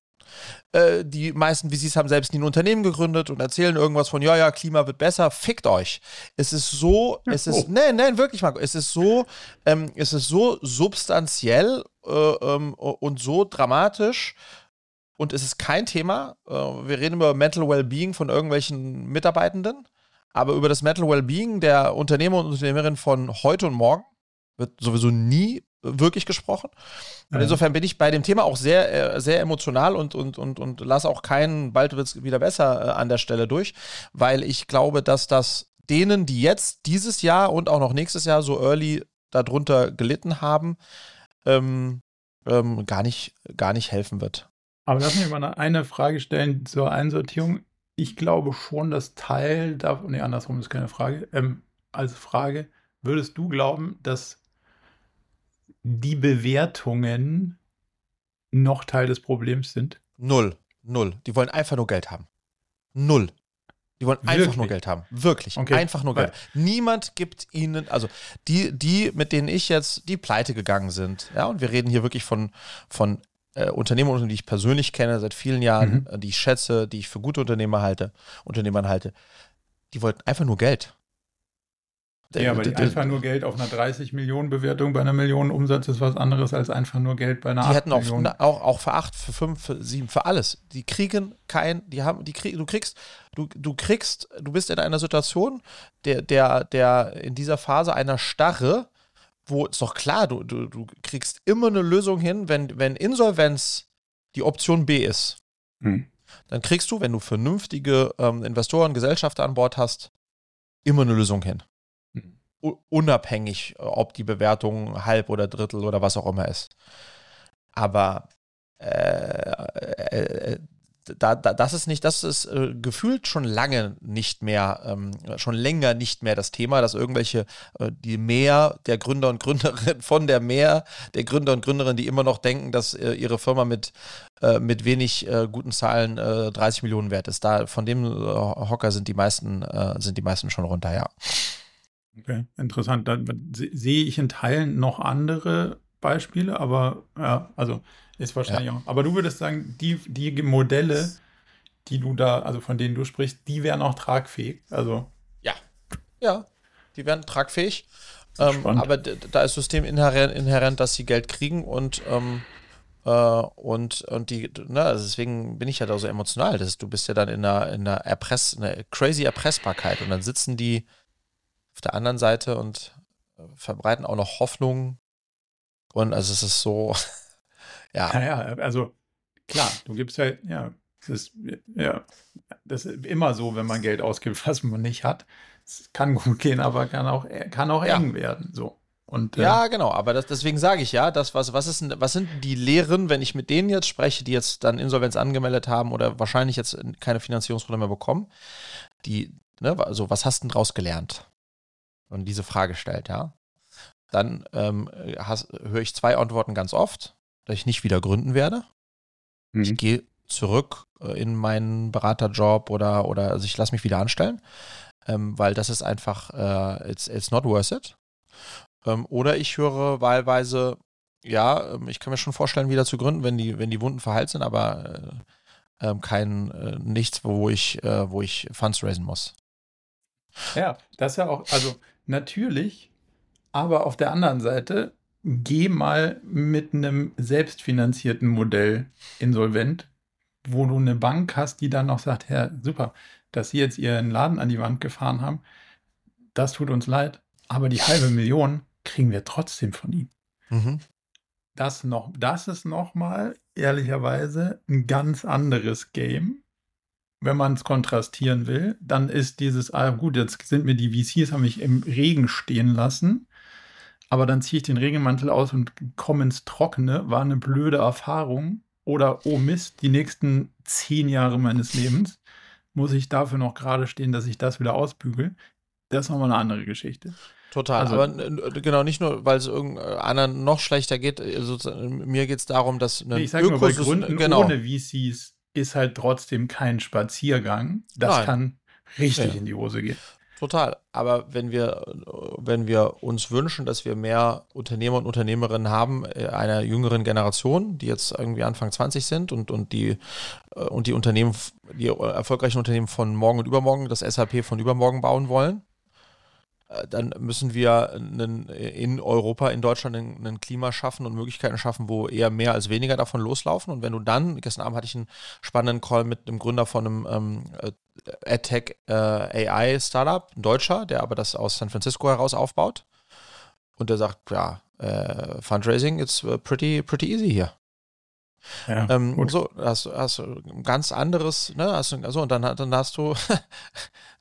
Äh, die meisten VCs haben selbst nie ein Unternehmen gegründet und erzählen irgendwas von, ja, ja, Klima wird besser, fickt euch. Es ist so, es ist, oh. *laughs* nein, nein, wirklich, Marco, es ist so, ähm, es ist so substanziell äh, ähm, und so dramatisch, und es ist kein Thema. Äh, wir reden über Mental Wellbeing von irgendwelchen Mitarbeitenden, aber über das Mental Wellbeing der Unternehmer und Unternehmerin von heute und morgen wird sowieso nie wirklich gesprochen. Und insofern bin ich bei dem Thema auch sehr, äh, sehr emotional und, und, und, und lasse auch keinen, bald wird es wieder besser äh, an der Stelle durch, weil ich glaube, dass das denen, die jetzt dieses Jahr und auch noch nächstes Jahr so early darunter gelitten haben, ähm, ähm, gar, nicht, gar nicht helfen wird. Aber lass mich mal eine Frage stellen zur Einsortierung. Ich glaube schon, dass Teil davon, nee, andersrum ist keine Frage, ähm, als Frage, würdest du glauben, dass die Bewertungen noch Teil des Problems sind? Null. Null. Die wollen einfach nur Geld haben. Null. Die wollen Wirklich? einfach nur Geld haben. Wirklich. Okay. Einfach nur Geld. Weil Niemand gibt ihnen, also die, die, mit denen ich jetzt, die pleite gegangen sind, ja, und wir reden hier wirklich von, von äh, Unternehmern, die ich persönlich kenne seit vielen Jahren, mhm. die ich schätze, die ich für gute Unternehmer halte, Unternehmern halte, die wollten einfach nur Geld. Ja, aber einfach nur Geld auf einer 30 Millionen Bewertung bei einer Million Umsatz ist was anderes als einfach nur Geld bei einer Die hätten auch, auch, auch für 8, für 5, für 7, für alles. Die kriegen kein, die haben, die krieg, du kriegst, du, du kriegst, du bist in einer Situation, der, der, der in dieser Phase einer Starre, wo ist doch klar, du, du, du kriegst immer eine Lösung hin, wenn, wenn Insolvenz die Option B ist. Hm. Dann kriegst du, wenn du vernünftige ähm, Investoren, Gesellschafter an Bord hast, immer eine Lösung hin unabhängig, ob die Bewertung halb oder Drittel oder was auch immer ist. Aber äh, äh, da, da, das ist nicht, das ist äh, gefühlt schon lange nicht mehr, ähm, schon länger nicht mehr das Thema, dass irgendwelche, äh, die Mehr der Gründer und Gründerinnen, von der Mehr der Gründer und Gründerinnen, die immer noch denken, dass äh, ihre Firma mit, äh, mit wenig äh, guten Zahlen 30 Millionen wert ist. Da von dem Hocker sind die meisten, sind die meisten schon runter, ja. Okay, interessant. Da sehe ich in Teilen noch andere Beispiele, aber ja, also ist wahrscheinlich ja. auch. Aber du würdest sagen, die, die Modelle, die du da, also von denen du sprichst, die wären auch tragfähig. Also. Ja. Ja, die wären tragfähig. Ähm, aber da ist System inhärent, inhärent, dass sie Geld kriegen und ähm, äh, und, und die, ne, also deswegen bin ich ja da so emotional. Das, du bist ja dann in einer, in einer Erpress, einer crazy Erpressbarkeit und dann sitzen die auf der anderen Seite und äh, verbreiten auch noch Hoffnung. Und also es ist so, *laughs* ja. Ja, also klar, du gibst ja, ja, es ist, ja, das ist immer so, wenn man Geld ausgibt, *laughs* was man nicht hat. Es kann gut gehen, aber kann auch, kann auch ja. eng werden. So. Und, äh, ja, genau, aber das, deswegen sage ich ja, das, was, was, ist, was sind die Lehren, wenn ich mit denen jetzt spreche, die jetzt dann Insolvenz angemeldet haben oder wahrscheinlich jetzt keine Finanzierungsprobleme mehr bekommen, die, ne, also was hast du denn draus gelernt? und diese Frage stellt, ja, dann ähm, höre ich zwei Antworten ganz oft, dass ich nicht wieder gründen werde. Mhm. Ich gehe zurück äh, in meinen Beraterjob oder, oder also ich lasse mich wieder anstellen, ähm, weil das ist einfach, äh, it's, it's not worth it. Ähm, oder ich höre wahlweise, ja, ähm, ich kann mir schon vorstellen, wieder zu gründen, wenn die, wenn die Wunden verheilt sind, aber äh, ähm, kein, äh, nichts, wo ich, äh, wo ich Funds raisen muss. Ja, das ist ja auch, also natürlich, aber auf der anderen Seite, geh mal mit einem selbstfinanzierten Modell insolvent, wo du eine Bank hast, die dann noch sagt, ja, super, dass Sie jetzt Ihren Laden an die Wand gefahren haben, das tut uns leid, aber die halbe Million kriegen wir trotzdem von Ihnen. Mhm. Das, noch, das ist nochmal, ehrlicherweise, ein ganz anderes Game wenn man es kontrastieren will, dann ist dieses, ah gut, jetzt sind mir die VCs, haben mich im Regen stehen lassen, aber dann ziehe ich den Regenmantel aus und komme ins Trockene, war eine blöde Erfahrung. Oder, oh Mist, die nächsten zehn Jahre meines Lebens muss ich dafür noch gerade stehen, dass ich das wieder ausbügel. Das ist nochmal eine andere Geschichte. Total, also, aber genau, nicht nur, weil es anderen noch schlechter geht, also, mir geht es darum, dass eine ich sage nur, bei Gründen genau. ohne VCs ist halt trotzdem kein Spaziergang. Das Nein. kann richtig ja. in die Hose gehen. Total. Aber wenn wir, wenn wir uns wünschen, dass wir mehr Unternehmer und Unternehmerinnen haben, äh, einer jüngeren Generation, die jetzt irgendwie Anfang 20 sind und, und die, äh, und die Unternehmen, die erfolgreichen Unternehmen von morgen und übermorgen, das SAP von übermorgen bauen wollen, dann müssen wir einen, in Europa, in Deutschland ein Klima schaffen und Möglichkeiten schaffen, wo eher mehr als weniger davon loslaufen. Und wenn du dann, gestern Abend hatte ich einen spannenden Call mit einem Gründer von einem ähm, äh, AdTech äh, AI Startup, ein Deutscher, der aber das aus San Francisco heraus aufbaut. Und der sagt, ja, äh, Fundraising it's uh, pretty, pretty easy hier. Ja, ähm, so, hast, hast ein ganz anderes, ne, hast, also, und dann, dann hast du *laughs*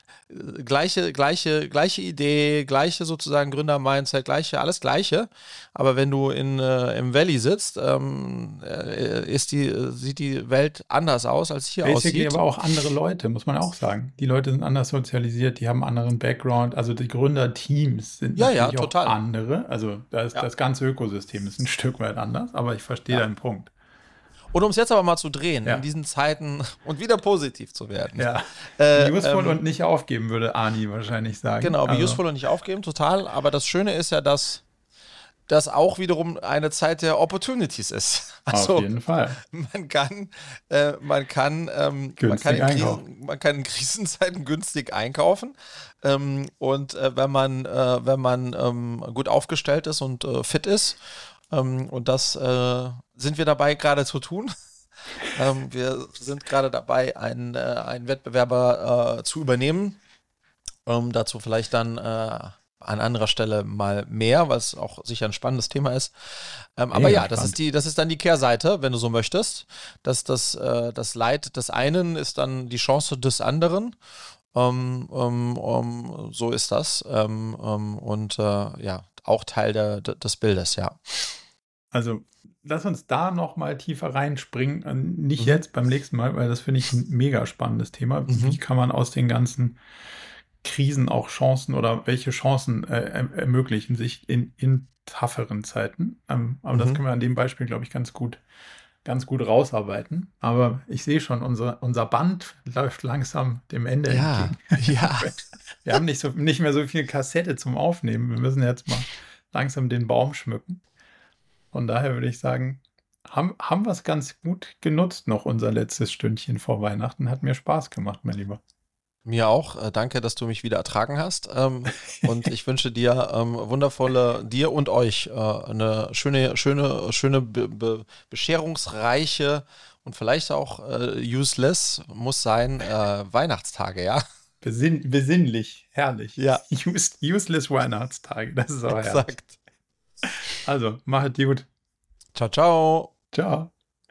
gleiche, gleiche, gleiche Idee, gleiche sozusagen Gründer-Mindset, gleiche, alles gleiche. Aber wenn du in, äh, im Valley sitzt, ähm, äh, ist die, sieht die Welt anders aus, als hier Basically aussieht. aber auch andere Leute, muss man auch sagen. Die Leute sind anders sozialisiert, die haben einen anderen Background. Also die Gründerteams sind ja, ja, total. andere. Also das, ja. das ganze Ökosystem ist ein Stück weit anders, aber ich verstehe ja. deinen Punkt. Und um es jetzt aber mal zu drehen, ja. in diesen Zeiten *laughs* und wieder positiv zu werden. Ja. Äh, useful ähm, und nicht aufgeben, würde Ani wahrscheinlich sagen. Genau, also. useful und nicht aufgeben, total. Aber das Schöne ist ja, dass das auch wiederum eine Zeit der Opportunities ist. *laughs* Also, Auf jeden Fall. Man kann, äh, man kann, ähm, man kann, in Krisen, man kann in Krisenzeiten günstig einkaufen. Ähm, und äh, wenn man, äh, wenn man ähm, gut aufgestellt ist und äh, fit ist ähm, und das äh, sind wir dabei gerade zu tun. *laughs* ähm, wir sind gerade dabei, einen, äh, einen Wettbewerber äh, zu übernehmen. Ähm, dazu vielleicht dann äh, an anderer Stelle mal mehr, weil es auch sicher ein spannendes Thema ist. Ähm, aber ja, das ist die, das ist dann die Kehrseite, wenn du so möchtest. Dass das, äh, das Leid des einen ist dann die Chance des anderen. Um, um, um, so ist das. und äh, ja, auch Teil der, des Bildes, ja. Also lass uns da noch mal tiefer reinspringen. Äh, nicht mhm. jetzt, beim nächsten Mal, weil das finde ich ein mega spannendes Thema. Mhm. Wie kann man aus den ganzen Krisen auch Chancen oder welche Chancen äh, ermöglichen sich in, in tougheren Zeiten? Ähm, aber mhm. das können wir an dem Beispiel, glaube ich, ganz gut, ganz gut rausarbeiten. Aber ich sehe schon, unser, unser Band läuft langsam dem Ende ja. entgegen. *laughs* Ja. *laughs* wir haben nicht, so, nicht mehr so viel Kassette zum Aufnehmen. Wir müssen jetzt mal langsam den Baum schmücken. Von daher würde ich sagen, haben, haben wir es ganz gut genutzt noch, unser letztes Stündchen vor Weihnachten. Hat mir Spaß gemacht, mein Lieber. Mir auch. Äh, danke, dass du mich wieder ertragen hast. Ähm, *laughs* und ich wünsche dir ähm, wundervolle, dir und euch äh, eine schöne, schöne, schöne, be be bescherungsreiche und vielleicht auch äh, useless, muss sein, äh, Weihnachtstage, ja? Besinn besinnlich, herrlich. Ja. *laughs* Use useless Weihnachtstage, das ist *laughs* auch Exakt. Also, mach es gut. Ciao, ciao. Ciao.